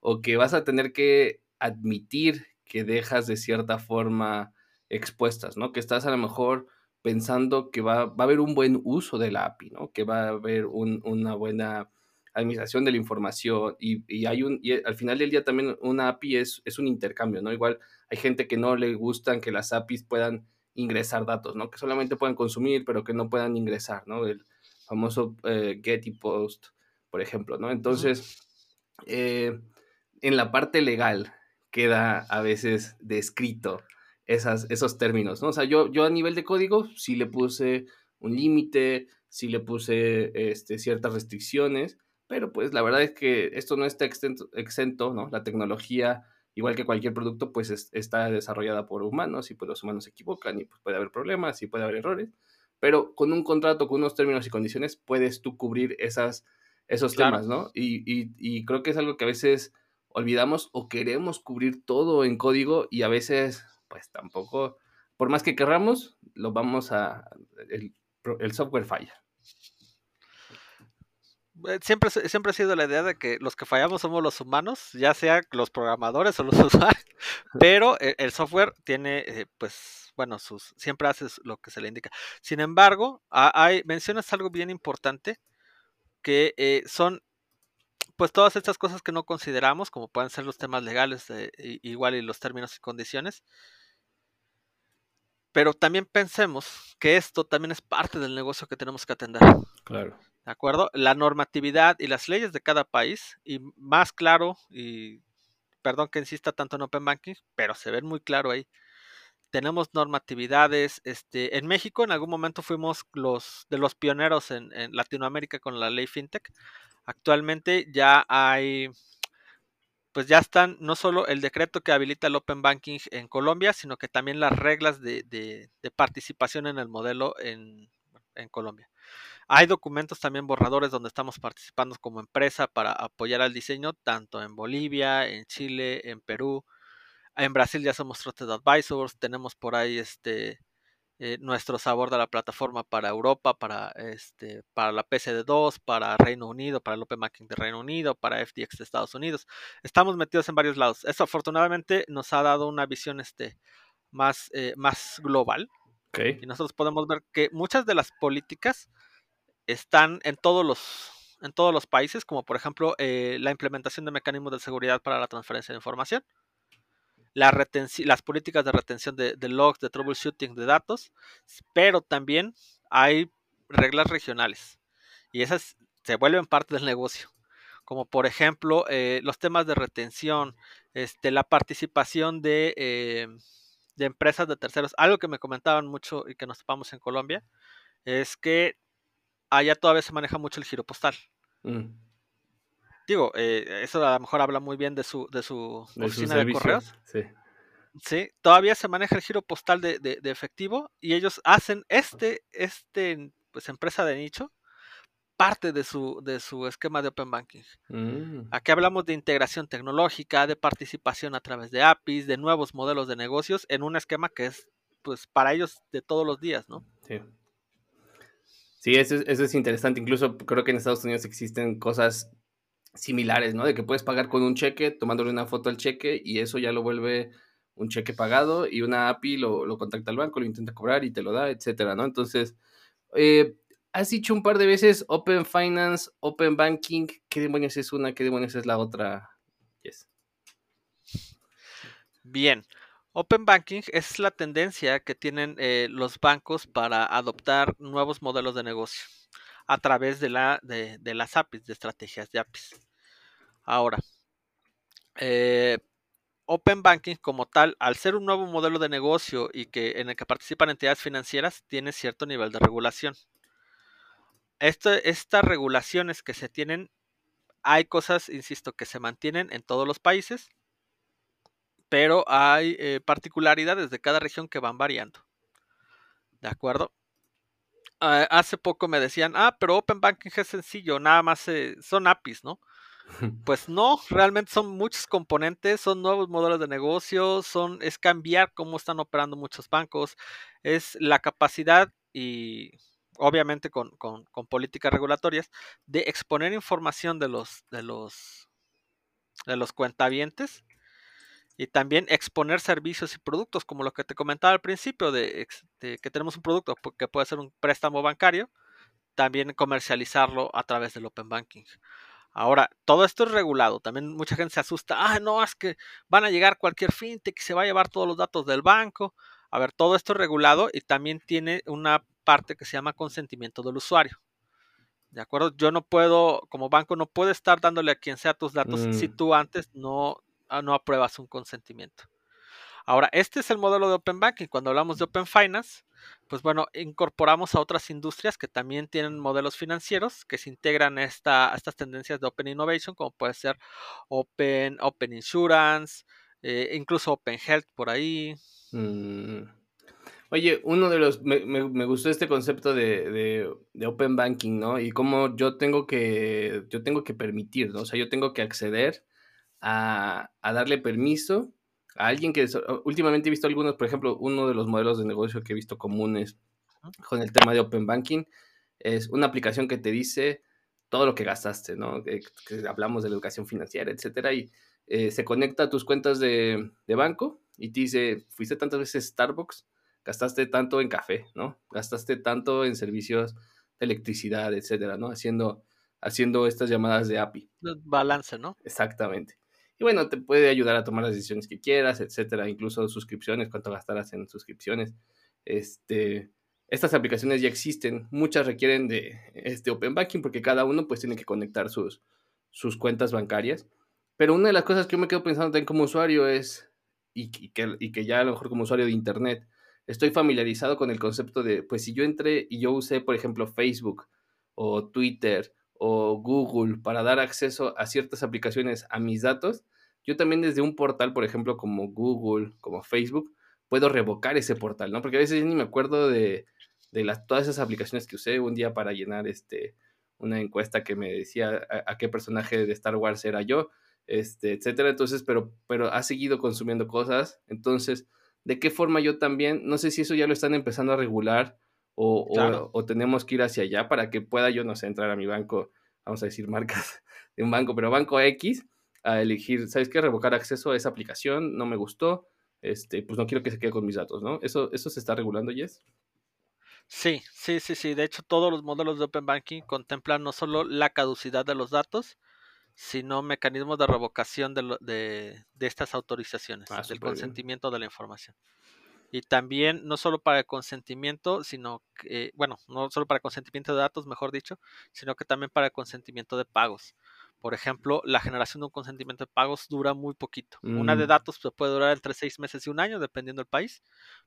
[SPEAKER 1] o que vas a tener que admitir que dejas de cierta forma expuestas, ¿no? Que estás a lo mejor pensando que va, va a haber un buen uso de la API, ¿no? Que va a haber una buena administración de la información y, hay un, y al final del día también una API es, es un intercambio, ¿no? Igual hay gente que no le gustan que las APIs puedan ingresar datos, ¿no? Que solamente puedan consumir, pero que no puedan ingresar, ¿no? El famoso eh, get y post, por ejemplo, ¿no? Entonces, eh, en la parte legal queda a veces descrito esas, esos términos, ¿no? O sea, yo, yo a nivel de código sí le puse un límite, sí le puse este, ciertas restricciones, pero pues la verdad es que esto no está exento, exento ¿no? La tecnología, igual que cualquier producto, pues está desarrollada por humanos y pues los humanos se equivocan y pues puede haber problemas y puede haber errores, pero con un contrato, con unos términos y condiciones, puedes tú cubrir esas, esos temas, ¿no? Y, y, y, creo que es algo que a veces olvidamos o queremos cubrir todo en código y a veces, pues tampoco, por más que querramos, lo vamos a, el, el software falla.
[SPEAKER 2] Eh, siempre, siempre ha sido la idea de que los que fallamos somos los humanos, ya sea los programadores o los usuarios, pero e, el, software tiene, eh, pues, bueno, sus, siempre hace lo que se le indica. Sin embargo, hay, mencionas algo bien importante, que eh, son, pues, todas estas cosas que no consideramos, como pueden ser los temas legales, igual y los términos y condiciones, pero también pensemos que esto también es parte del negocio que tenemos que atender.
[SPEAKER 1] Claro.
[SPEAKER 2] ¿De acuerdo? La normatividad y las leyes de cada país, y más claro, y perdón que insista tanto en Open Banking, pero se ven muy claro ahí. Tenemos normatividades. Este, en México en algún momento fuimos los de los pioneros en, Latinoamérica con la ley FinTech. Actualmente ya hay pues ya están no solo el decreto que habilita el Open Banking en Colombia, sino que también las reglas de, de, de participación en el modelo en, en, Colombia. Hay documentos también borradores donde estamos participando como empresa para apoyar al diseño, tanto en Bolivia, en Chile, en Perú. En Brasil ya somos Trusted Advisors, tenemos por ahí este eh, nuestro sabor de la plataforma para Europa, para este, para la PSD2, para Reino Unido, para el Open Banking de Reino Unido, para FTX de Estados Unidos. Estamos metidos en varios lados. Eso afortunadamente nos ha dado una visión este, más, eh, más global. Y nosotros podemos ver que muchas de las políticas están en todos los, en todos los países, como por ejemplo eh, la implementación de mecanismos de seguridad para la transferencia de información, la las políticas de retención de, logs, de troubleshooting de datos, pero también hay reglas regionales y esas se vuelven parte del negocio, como por ejemplo eh, los temas de retención, este, la participación de, eh, de empresas de terceros. Algo que me comentaban mucho y que nos topamos en Colombia es que allá todavía se maneja mucho el giro postal. Mm. Digo, eh, eso a lo mejor habla muy bien de su, de su oficina de correos. Sí. Sí, todavía se maneja el giro postal de, de, efectivo y ellos hacen este, este, pues empresa de nicho, parte de su, de su esquema de Open Banking. Mm. Aquí hablamos de integración tecnológica, de participación a través de APIs, de nuevos modelos de negocios en un esquema que es, pues, para ellos de todos los días, ¿no?
[SPEAKER 1] Sí. Sí, eso, es interesante. Incluso creo que en Estados Unidos existen cosas similares, ¿no? De que puedes pagar con un cheque, tomándole una foto al cheque y eso ya lo vuelve un cheque pagado y una API lo, contacta al banco, lo intenta cobrar y te lo da, etcétera, ¿no? Entonces, eh, has dicho un par de veces Open Finance, Open Banking. ¿Qué demonios es una? ¿Qué demonios es la otra? Yes.
[SPEAKER 2] Bien. Open Banking es la tendencia que tienen eh, los bancos para adoptar nuevos modelos de negocio a través de, la, de, las APIs, de estrategias de APIs. Ahora, eh, Open Banking como tal, al ser un nuevo modelo de negocio y que en el que participan entidades financieras, tiene cierto nivel de regulación. estas regulaciones que se tienen, hay cosas, insisto, que se mantienen en todos los países, pero hay eh, particularidades de cada región que van variando. ¿De acuerdo? Ah, hace poco me decían, ah, pero Open Banking es sencillo, nada más eh, son APIs, ¿no? Pues no, realmente son muchos componentes, son nuevos modelos de negocio, son, es cambiar cómo están operando muchos bancos, es la capacidad y obviamente con, con, políticas regulatorias de exponer información de los, de los, de los cuentavientes y también exponer servicios y productos, como lo que te comentaba al principio, de, de, que tenemos un producto que puede ser un préstamo bancario, también comercializarlo a través del Open Banking. Ahora, todo esto es regulado. También mucha gente se asusta. Ah, no, es que van a llegar cualquier fintech y se va a llevar todos los datos del banco. A ver, todo esto es regulado y también tiene una parte que se llama consentimiento del usuario. ¿De acuerdo? Yo no puedo, como banco, no puedo estar dándole a quien sea tus datos si mm. tú antes no, no apruebas un consentimiento. Ahora, este es el modelo de Open Banking. Cuando hablamos de Open Finance, pues bueno, incorporamos a otras industrias que también tienen modelos financieros que se integran a, estas tendencias de Open Innovation, como puede ser Open, Open Insurance, eh, incluso Open Health por ahí.
[SPEAKER 1] Mm. Oye, uno de los, me, gustó este concepto de, Open Banking, ¿no? Y cómo yo tengo que, yo tengo que permitir, ¿no? O sea, yo tengo que acceder a, a darle permiso a alguien que últimamente he visto algunos, por ejemplo, uno de los modelos de negocio que he visto comunes con el tema de Open Banking es una aplicación que te dice todo lo que gastaste, ¿no? Que, hablamos de la educación financiera, etcétera, y eh, se conecta a tus cuentas de, banco y te dice, fuiste tantas veces Starbucks, gastaste tanto en café, ¿no? Gastaste tanto en servicios de electricidad, etcétera, ¿no? Haciendo, haciendo estas llamadas de API.
[SPEAKER 2] Balance, ¿no?
[SPEAKER 1] Exactamente. Y bueno, te puede ayudar a tomar las decisiones que quieras, etcétera, incluso suscripciones, cuánto gastarás en suscripciones. Este, estas aplicaciones ya existen, muchas requieren de este Open Banking porque cada uno pues tiene que conectar sus, sus cuentas bancarias. Pero una de las cosas que yo me quedo pensando también como usuario es, y, que, y que ya a lo mejor como usuario de Internet, estoy familiarizado con el concepto de, pues si yo entré y yo usé, por ejemplo, Facebook o Twitter o Google para dar acceso a ciertas aplicaciones a mis datos, yo también desde un portal, por ejemplo, como Google, como Facebook, puedo revocar ese portal, ¿no? Porque a veces ni me acuerdo de, de todas esas aplicaciones que usé un día para llenar este, una encuesta que me decía a, qué personaje de Star Wars era yo, este, etcétera. Entonces, pero, pero ha seguido consumiendo cosas. Entonces, ¿de qué forma yo también? No sé si eso ya lo están empezando a regular o, tenemos que ir hacia allá para que pueda yo, no sé, entrar a mi banco, vamos a decir marcas de un banco, pero banco X, a elegir, ¿sabes qué? Revocar acceso a esa aplicación, no me gustó, este, pues no quiero que se quede con mis datos, ¿no? ¿Eso, eso se está regulando, Jess?
[SPEAKER 2] Sí, sí, sí, sí. De hecho, todos los modelos de Open Banking contemplan no solo la caducidad de los datos, sino mecanismos de revocación de, de, estas autorizaciones, ah, del consentimiento de la información. Y también, no solo para el consentimiento, sino que, bueno, no solo para el consentimiento de datos, mejor dicho, sino que también para el consentimiento de pagos. Por ejemplo, la generación de un consentimiento de pagos dura muy poquito. Una de mm. datos pues, puede durar entre seis meses y un año, dependiendo del país,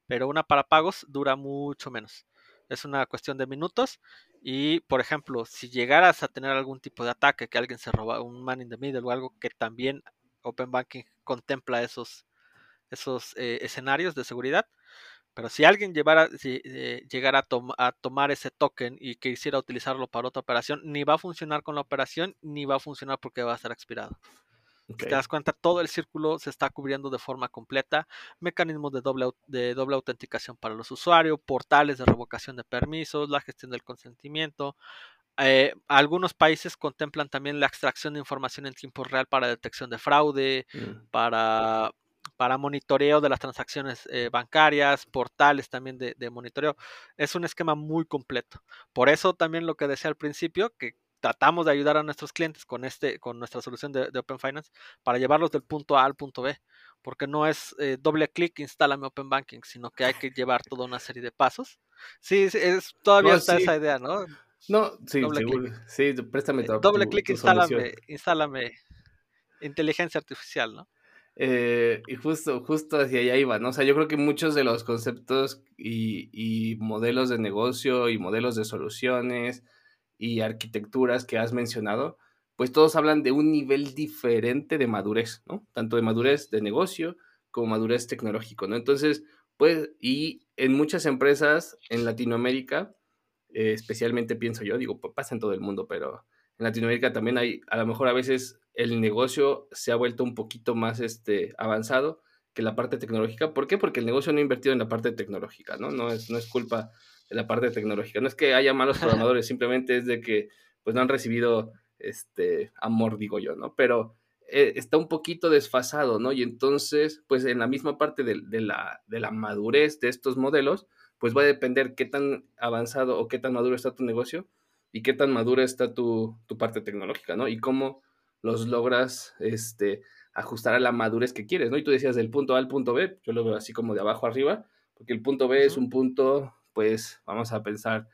[SPEAKER 2] pero una para pagos dura mucho menos. Es una cuestión de minutos y, por ejemplo, si llegaras a tener algún tipo de ataque, que alguien se roba un man in the middle o algo que también Open Banking contempla esos, esos eh, escenarios de seguridad. Pero si alguien llevara, si, eh, llegara a, tomar ese token y quisiera utilizarlo para otra operación, ni va a funcionar con la operación, ni va a funcionar porque va a estar expirado. Si te das cuenta, todo el círculo se está cubriendo de forma completa. Mecanismos de doble, de doble autenticación para los usuarios, portales de revocación de permisos, la gestión del consentimiento. Eh, algunos países contemplan también la extracción de información en tiempo real para detección de fraude, mm. para para monitoreo de las transacciones eh, bancarias, portales también de, monitoreo. Es un esquema muy completo. Por eso también lo que decía al principio, que tratamos de ayudar a nuestros clientes con, este, con nuestra solución de, Open Finance para llevarlos del punto A al punto B, porque no es eh, doble clic, instálame Open Banking, sino que hay que llevar toda una serie de pasos. Sí, es, todavía está esa idea, ¿no?
[SPEAKER 1] No, sí, sí, préstame
[SPEAKER 2] todo. doble clic, instálame, instálame inteligencia artificial, ¿no?
[SPEAKER 1] Eh, y justo, justo hacia allá iba, ¿no? O sea, yo creo que muchos de los conceptos y, y, modelos de negocio y modelos de soluciones y arquitecturas que has mencionado, pues todos hablan de un nivel diferente de madurez, ¿no? Tanto de madurez de negocio como madurez tecnológico, ¿no? Entonces, pues, y en muchas empresas en Latinoamérica, eh, especialmente pienso yo, digo, pasa en todo el mundo, pero en Latinoamérica también hay, a lo mejor a veces el negocio se ha vuelto un poquito más este, avanzado que la parte tecnológica. ¿Por qué? Porque el negocio no ha invertido en la parte tecnológica, ¿no? No es, no es culpa de la parte tecnológica. No es que haya malos programadores, simplemente es de que pues no han recibido este amor, digo yo, ¿no? Pero eh, está un poquito desfasado, ¿no? Y entonces, pues en la misma parte de, la, de la madurez de estos modelos, pues va a depender qué tan avanzado o qué tan maduro está tu negocio y qué tan madura está tu, tu parte tecnológica, ¿no? Y cómo los logras este, ajustar a la madurez que quieres, ¿no? Y tú decías del punto A al punto B, yo lo veo así como de abajo arriba, porque el punto B es un punto, pues vamos a pensar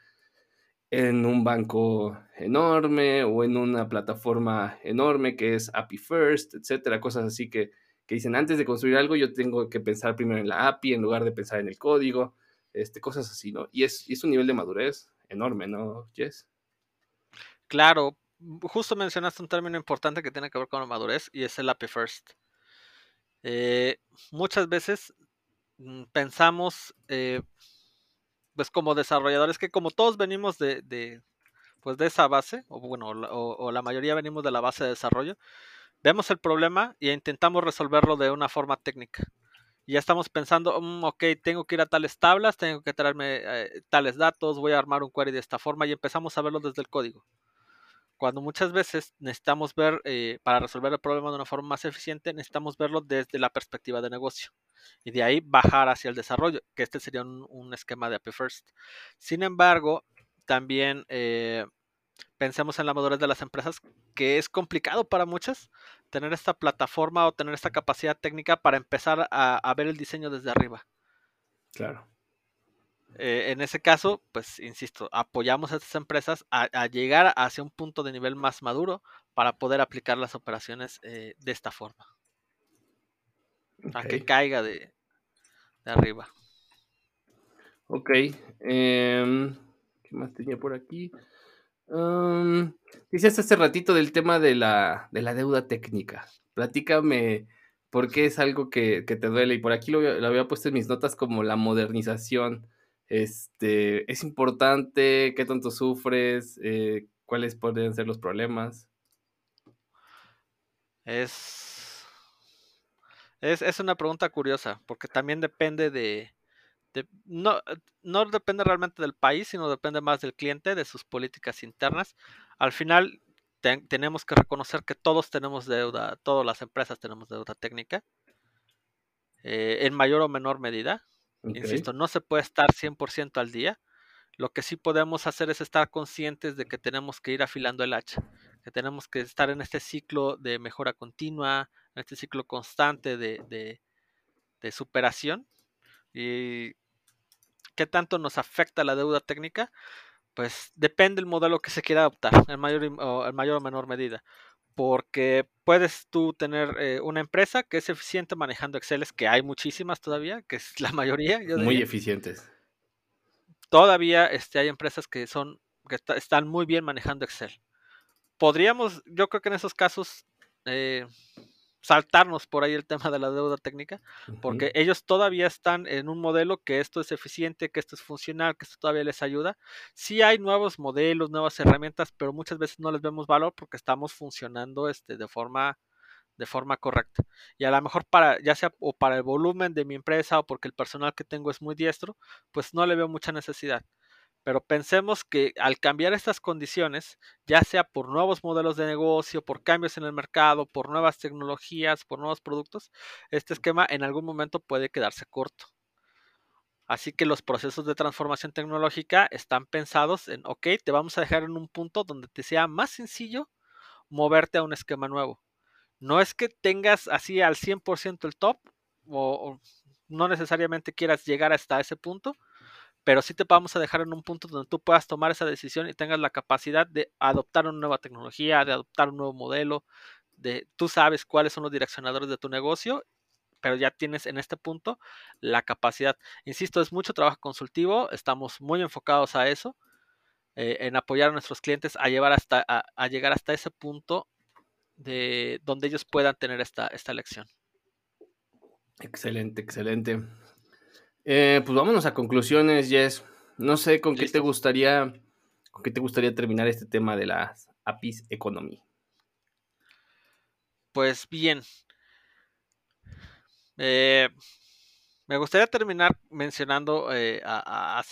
[SPEAKER 1] en un banco enorme o en una plataforma enorme que es API First, etcétera, cosas así que, que dicen antes de construir algo yo tengo que pensar primero en la API en lugar de pensar en el código, este, cosas así, ¿no? Y es, y es un nivel de madurez enorme, ¿no, Jess?
[SPEAKER 2] Claro, justo mencionaste un término importante que tiene que ver con la madurez y es el API First. Eh, muchas veces mm, pensamos, eh, pues como desarrolladores, que como todos venimos de, pues de esa base, o bueno, o, la mayoría venimos de la base de desarrollo, vemos el problema y intentamos resolverlo de una forma técnica. Ya estamos pensando, mm, ok, tengo que ir a tales tablas, tengo que traerme eh, tales datos, voy a armar un query de esta forma y empezamos a verlo desde el código cuando muchas veces necesitamos ver, eh, para resolver el problema de una forma más eficiente, necesitamos verlo desde la perspectiva de negocio y de ahí bajar hacia el desarrollo, que este sería un, esquema de API First. Sin embargo, también eh, pensemos en la madurez de las empresas, que es complicado para muchas tener esta plataforma o tener esta capacidad técnica para empezar a ver el diseño desde arriba.
[SPEAKER 1] Claro.
[SPEAKER 2] Eh, en ese caso, pues insisto, apoyamos a estas empresas a, llegar hacia un punto de nivel más maduro para poder aplicar las operaciones eh, de esta forma. A que caiga de, arriba.
[SPEAKER 1] Ok. Em, ¿Qué más tenía por aquí? Um, dices hace ratito del tema de la, de la deuda técnica. Platícame por qué es algo que, te duele. Y por aquí lo, lo, había puesto en mis notas como la modernización este, ¿Es importante? ¿Qué tanto sufres? Eh, ¿Cuáles pueden ser los problemas?
[SPEAKER 2] Es, es, una pregunta curiosa, porque también depende de, no, no depende realmente del país, sino depende más del cliente, de sus políticas internas. Al final tenemos que reconocer que todos tenemos deuda, todas las empresas tenemos deuda técnica, eh, en mayor o menor medida. Insisto, no se puede estar 100% al día. Lo que sí podemos hacer es estar conscientes de que tenemos que ir afilando el hacha, que tenemos que estar en este ciclo de mejora continua, en este ciclo constante de, superación. ¿Y qué tanto nos afecta la deuda técnica? Pues depende del modelo que se quiera adoptar, en mayor, o, en mayor o menor medida porque puedes tú tener eh, una empresa que es eficiente manejando Excel, que hay muchísimas todavía, que es la mayoría.
[SPEAKER 1] muy eficientes.
[SPEAKER 2] Todavía este, hay empresas que son que están muy bien manejando Excel. Podríamos, yo creo que en esos casos, eh, saltarnos por ahí el tema de la deuda técnica, porque ellos todavía están en un modelo que esto es eficiente, que esto es funcional, que esto todavía les ayuda. Sí hay nuevos modelos, nuevas herramientas, pero muchas veces no les vemos valor porque estamos funcionando este, de forma de forma correcta. Y a lo mejor para, ya sea o para el volumen de mi empresa o porque el personal que tengo es muy diestro, pues no le veo mucha necesidad. Pero pensemos que al cambiar estas condiciones, ya sea por nuevos modelos de negocio, por cambios en el mercado, por nuevas tecnologías, por nuevos productos, este esquema en algún momento puede quedarse corto. Así que los procesos de transformación tecnológica están pensados en, ok, te vamos a dejar en un punto donde te sea más sencillo moverte a un esquema nuevo. No es que tengas así al 100% el top, o, no necesariamente quieras llegar hasta ese punto, pero sí te vamos a dejar en un punto donde tú puedas tomar esa decisión y tengas la capacidad de adoptar una nueva tecnología, de adoptar un nuevo modelo, de tú sabes cuáles son los direccionadores de tu negocio, pero ya tienes en este punto la capacidad. Insisto, es mucho trabajo consultivo, estamos muy enfocados a eso, eh, en apoyar a nuestros clientes a, llevar hasta, llegar hasta ese punto de donde ellos puedan tener esta, esta lección.
[SPEAKER 1] Excelente, excelente. Eh, pues vámonos a conclusiones, Jess. No sé con qué te gustaría, con qué te gustaría terminar este tema de las APIs Economy.
[SPEAKER 2] Pues bien. Eh, me gustaría terminar mencionando eh, a, a.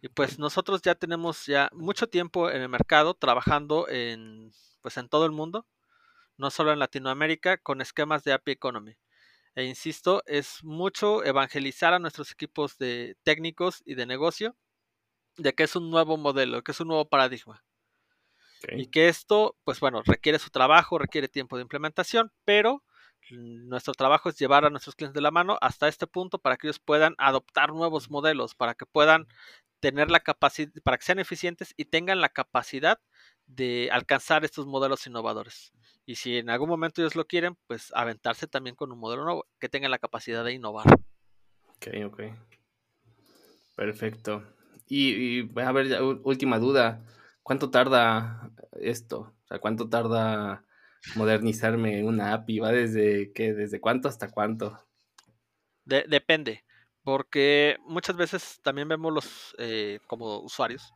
[SPEAKER 2] Y pues nosotros ya tenemos ya mucho tiempo en el mercado trabajando en, pues en todo el mundo, no solo en Latinoamérica, con esquemas de API Economy. E insisto, es mucho evangelizar a nuestros equipos de técnicos y de negocio de que es un nuevo modelo, que es un nuevo paradigma. Y que esto, pues bueno, requiere su trabajo, requiere tiempo de implementación, pero nuestro trabajo es llevar a nuestros clientes de la mano hasta este punto para que ellos puedan adoptar nuevos modelos, para que puedan tener la capacidad, para que sean eficientes y tengan la capacidad de alcanzar estos modelos innovadores. Y si en algún momento ellos lo quieren, pues aventarse también con un modelo nuevo que tenga la capacidad de innovar.
[SPEAKER 1] Ok, ok. Perfecto. Y, a ver, última duda. ¿Cuánto tarda esto? O sea, ¿cuánto tarda modernizarme una API? ¿Va desde qué? ¿Desde cuánto hasta cuánto?
[SPEAKER 2] depende, porque muchas veces también vemos los, eh, como usuarios,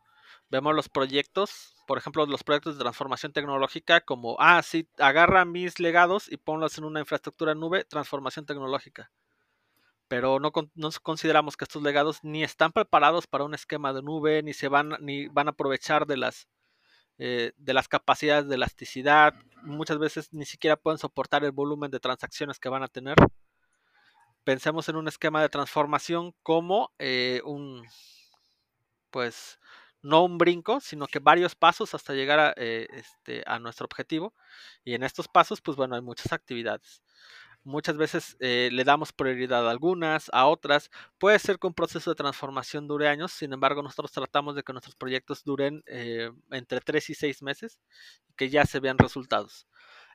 [SPEAKER 2] vemos los proyectos, por ejemplo, los proyectos de transformación tecnológica como, ah, sí, agarra mis legados y ponlos en una infraestructura nube, transformación tecnológica. Pero no, consideramos que estos legados ni están preparados para un esquema de nube, ni se van, ni van a aprovechar de las, eh, de las capacidades de elasticidad. Muchas veces ni siquiera pueden soportar el volumen de transacciones que van a tener. Pensemos en un esquema de transformación como eh, un, pues, no un brinco, sino que varios pasos hasta llegar a, eh, este, a nuestro objetivo. Y en estos pasos, pues bueno, hay muchas actividades. Muchas veces eh, le damos prioridad a algunas, a otras. Puede ser que un proceso de transformación dure años, sin embargo, nosotros tratamos de que nuestros proyectos duren eh, entre 3 y 6 meses que ya se vean resultados.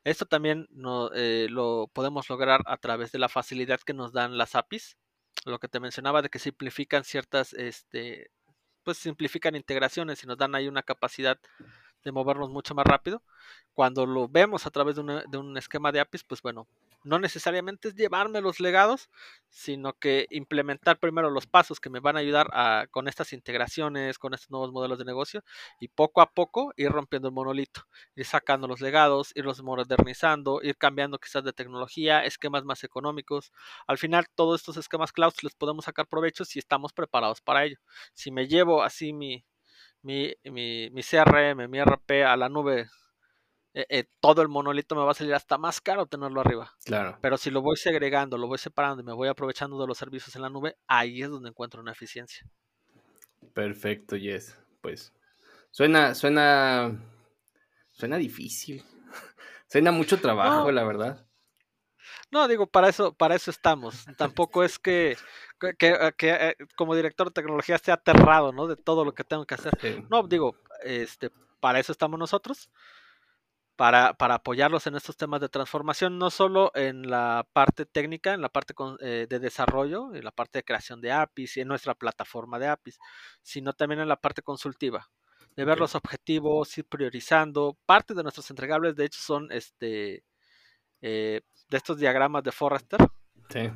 [SPEAKER 2] Esto también no, lo podemos lograr a través de la facilidad que nos dan las APIs, lo que te mencionaba de que simplifican ciertas este, pues simplifican integraciones y nos dan ahí una capacidad de movernos mucho más rápido. Cuando lo vemos a través de, de un esquema de APIs, pues bueno, no necesariamente es llevarme los legados, sino que implementar primero los pasos que me van a ayudar a, con estas integraciones, con estos nuevos modelos de negocio y poco a poco ir rompiendo el monolito, ir sacando los legados, irlos modernizando, ir cambiando quizás de tecnología, esquemas más económicos. Al final, todos estos esquemas cloud les podemos sacar provecho si estamos preparados para ello. Si me llevo así mi, mi, mi, mi CRM, mi RP a la nube eh, eh, todo el monolito me va a salir hasta más caro tenerlo arriba.
[SPEAKER 1] Claro.
[SPEAKER 2] Pero si lo voy segregando, lo voy separando y me voy aprovechando de los servicios en la nube, ahí es donde encuentro una eficiencia.
[SPEAKER 1] Perfecto, Yes. Pues suena, suena, suena difícil. suena mucho trabajo, la verdad.
[SPEAKER 2] No, digo, para eso, para eso estamos. Tampoco es que, que, eh, como director de tecnología esté aterrado, ¿no? De todo lo que tengo que hacer. No, digo, este, para eso estamos nosotros para, apoyarlos en estos temas de transformación, no solo en la parte técnica, en la parte eh, de desarrollo, en la parte de creación de APIs y en nuestra plataforma de APIs, sino también en la parte consultiva, de ver los objetivos, ir priorizando. Parte de nuestros entregables, de hecho, son este eh, de estos diagramas de Forrester.
[SPEAKER 1] Sí.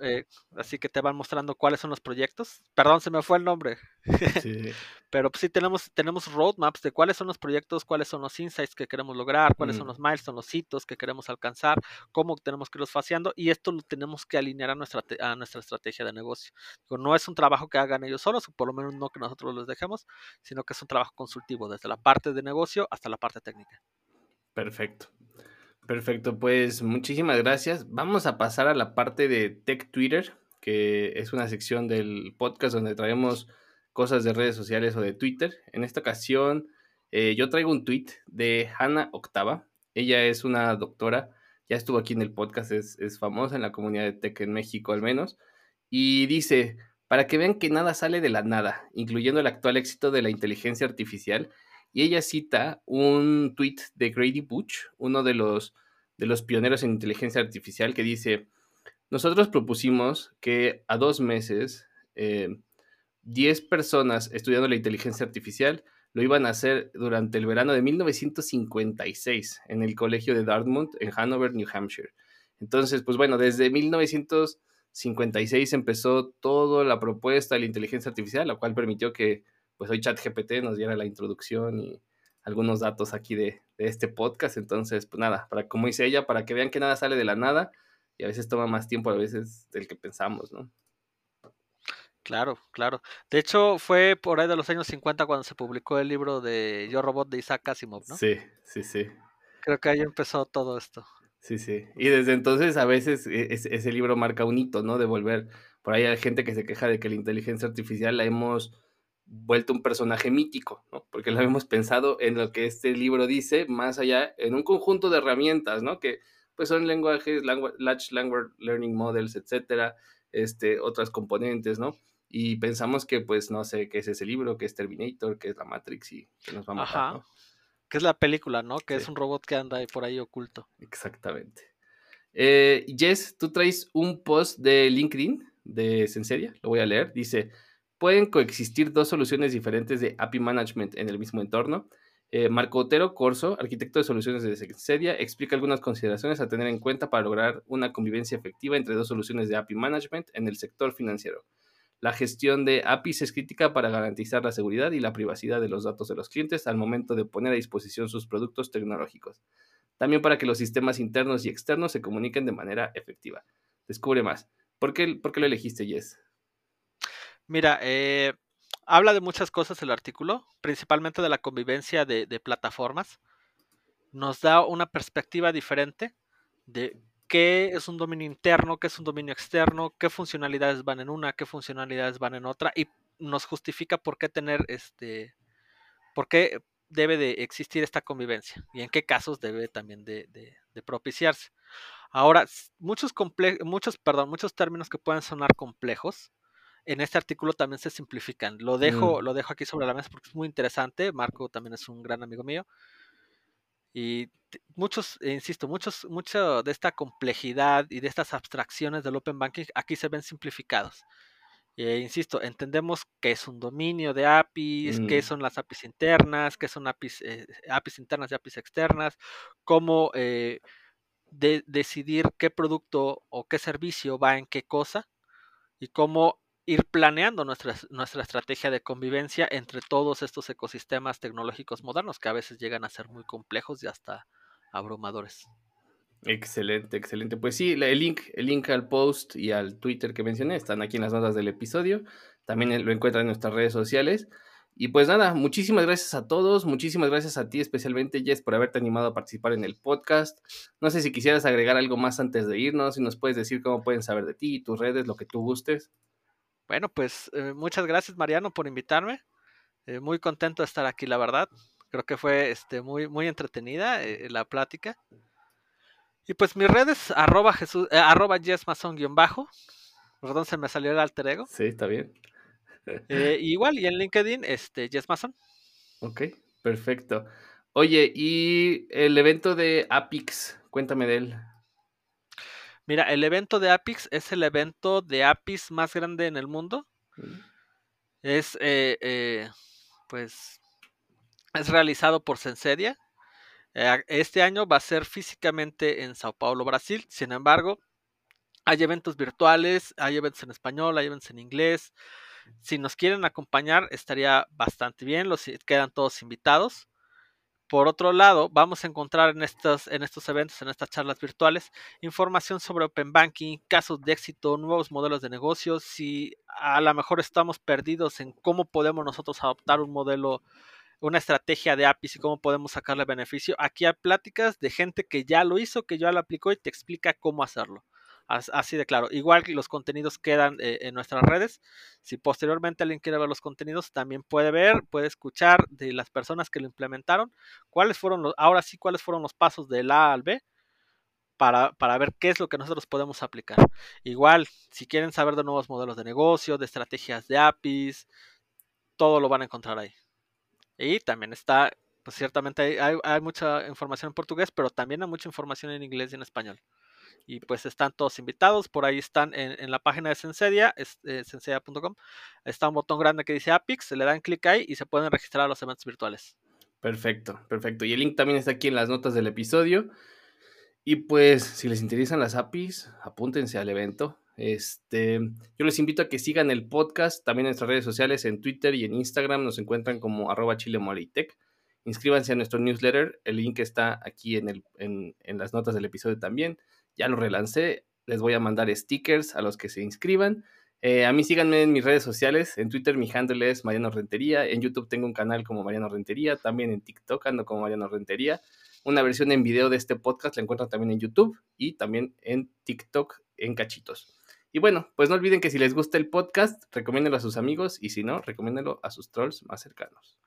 [SPEAKER 2] Eh, así que te van mostrando cuáles son los proyectos. Perdón, se me fue el nombre. Pero pues, sí tenemos, tenemos roadmaps de cuáles son los proyectos, cuáles son los insights que queremos lograr, cuáles son mm. los milestones, los hitos que queremos alcanzar, cómo tenemos que irlos faciando y esto lo tenemos que alinear a nuestra, a nuestra estrategia de negocio. no es un trabajo que hagan ellos solos, o por lo menos no que nosotros los dejemos, sino que es un trabajo consultivo, desde la parte de negocio hasta la parte técnica.
[SPEAKER 1] Perfecto. Perfecto, pues muchísimas gracias. Vamos a pasar a la parte de Tech Twitter, que es una sección del podcast donde traemos cosas de redes sociales o de Twitter. En esta ocasión, eh, yo traigo un tweet de Hannah Octava. Ella es una doctora ya estuvo aquí en el podcast, es, es famosa en la comunidad de tech en México al menos, y dice, para que vean que nada sale de la nada, incluyendo el actual éxito de la inteligencia artificial, y ella cita un tweet de Grady Butch, uno de los, de los pioneros en inteligencia artificial, que dice, nosotros propusimos que a dos meses, 10 eh, personas estudiando la inteligencia artificial lo iban a hacer durante el verano de 1956 en el colegio de Dartmouth en Hanover, New Hampshire. Entonces, pues bueno, desde 1956 empezó toda la propuesta de la inteligencia artificial, la cual permitió que pues hoy ChatGPT nos diera la introducción y algunos datos aquí de, de, este podcast. Entonces, pues nada, para como dice ella, para que vean que nada sale de la nada y a veces toma más tiempo a veces del que pensamos, ¿no?
[SPEAKER 2] Claro, claro. De hecho, fue por ahí de los años 50 cuando se publicó el libro de Yo Robot de Isaac Asimov, ¿no?
[SPEAKER 1] Sí, sí, sí.
[SPEAKER 2] Creo que ahí empezó todo esto.
[SPEAKER 1] Sí, sí. Y desde entonces a veces e, ese libro marca un hito, ¿no? De volver. Por ahí hay gente que se queja de que la inteligencia artificial la hemos vuelto un personaje mítico, ¿no? Porque lo hemos pensado en lo que este libro dice, más allá, en un conjunto de herramientas, ¿no? Que pues son lenguajes, Large Language Learning Models, etcétera, este, otras componentes, ¿no? y pensamos que, pues, no sé, qué es ese libro, que es Terminator, que es la Matrix y que nos va a matar, Ajá.
[SPEAKER 2] Que es la película, ¿no? Que es un robot que anda por ahí oculto.
[SPEAKER 1] Exactamente. Eh, Jess, tú traes un post de LinkedIn de Senseria, lo voy a leer. Dice, pueden coexistir dos soluciones diferentes de API Management en el mismo entorno. Eh, Marco Otero Corso, arquitecto de soluciones de Senseria, explica algunas consideraciones a tener en cuenta para lograr una convivencia efectiva entre dos soluciones de API Management en el sector financiero. La gestión de APIs es crítica para garantizar la seguridad y la privacidad de los datos de los clientes al momento de poner a disposición sus productos tecnológicos. También para que los sistemas internos y externos se comuniquen de manera efectiva. Descubre más. ¿Por qué, por qué lo elegiste, Jess?
[SPEAKER 2] Mira, eh, habla de muchas cosas el artículo, principalmente de la convivencia de, de plataformas. Nos da una perspectiva diferente de qué es un dominio interno, qué es un dominio externo, qué funcionalidades van en una, qué funcionalidades van en otra y nos justifica por qué tener este, por qué debe de existir esta convivencia y en qué casos debe también de, propiciarse. Ahora, muchos, muchos, perdón, muchos términos que pueden sonar complejos, en este artículo también se simplifican. Lo dejo, mm. lo dejo aquí sobre la mesa porque es muy interesante. Marco también es un gran amigo mío. Y muchos, eh, insisto, muchos, mucho de esta complejidad y de estas abstracciones del Open Banking aquí se ven simplificados. Eh, insisto, entendemos qué es un dominio de APIs, qué mm. son las APIs internas, qué son APIs, eh, APIs internas y APIs externas, cómo decidir qué producto o qué servicio va en qué cosa y cómo ir planeando nuestra, nuestra estrategia de convivencia entre todos estos ecosistemas tecnológicos modernos que a veces llegan a ser muy complejos y hasta abrumadores.
[SPEAKER 1] Excelente, excelente. Pues sí, el link, el link al post y al Twitter que mencioné están aquí en las notas del episodio. También lo encuentran en nuestras redes sociales. Y pues nada, muchísimas gracias a todos, muchísimas gracias a ti especialmente Jess por haberte animado a participar en el podcast. No sé si quisieras agregar algo más antes de irnos, si nos puedes decir cómo pueden saber de ti, tus redes, lo que tú gustes.
[SPEAKER 2] Bueno, pues eh, muchas gracias Mariano por invitarme. Eh, muy contento de estar aquí, la verdad. Creo que fue este, muy, muy entretenida eh, la plática. Y pues mis redes, arroba, Jesús, arroba bajo Perdón, se me salió el alter ego.
[SPEAKER 1] Sí, está bien.
[SPEAKER 2] igual, y en LinkedIn, este, Jess Mason.
[SPEAKER 1] Ok, perfecto. Oye, y el evento de Apix, cuéntame de él.
[SPEAKER 2] Mira, el evento de Apix es el evento de APIs más grande en el mundo. Es, eh, eh, pues, es realizado por Sensedia. Eh, este año va a ser físicamente en Sao Paulo, Brasil. Sin embargo, hay eventos virtuales, hay eventos en español, hay eventos en inglés. Si nos quieren acompañar, estaría bastante bien. Los quedan todos invitados. Por otro lado, vamos a encontrar en estos, en estos eventos, en estas charlas virtuales, información sobre Open Banking, casos de éxito, nuevos modelos de negocios, si a lo mejor estamos perdidos en cómo podemos nosotros adoptar un modelo, una estrategia de APIs y cómo podemos sacarle beneficio. Aquí hay pláticas de gente que ya lo hizo, que ya lo aplicó y te explica cómo hacerlo. Así de claro. Igual los contenidos quedan eh, en nuestras redes. Si posteriormente alguien quiere ver los contenidos, también puede ver, puede escuchar de las personas que lo implementaron, cuáles fueron los, ahora sí, cuáles fueron los pasos del A al B para, para, ver qué es lo que nosotros podemos aplicar. Igual, si quieren saber de nuevos modelos de negocio, de estrategias de APIs, todo lo van a encontrar ahí. Y también está, pues ciertamente hay, hay, mucha información en portugués, pero también hay mucha información en inglés y en español. Y pues están todos invitados, por ahí están en, la página de Sensedia, es, eh, está un botón grande que dice Apix, se le dan clic ahí y se pueden registrar a los eventos virtuales.
[SPEAKER 1] Perfecto, perfecto. Y el link también está aquí en las notas del episodio. Y pues, si les interesan las APIs, apúntense al evento. Este, yo les invito a que sigan el podcast también en nuestras redes sociales, en Twitter y en Instagram. Nos encuentran como arroba chilemoleitec. Inscríbanse a nuestro newsletter. El link está aquí en, el, en, en las notas del episodio también. Ya lo relancé. Les voy a mandar stickers a los que se inscriban. Eh, a mí síganme en mis redes sociales. En Twitter mi handle es Mariano Rentería. En YouTube tengo un canal como Mariano Rentería. También en TikTok ando como Mariano Rentería. Una versión en video de este podcast la encuentran también en YouTube y también en TikTok en cachitos. Y bueno, pues no olviden que si les gusta el podcast, recomiéndenlo a sus amigos y si no, recomiéndenlo a sus trolls más cercanos.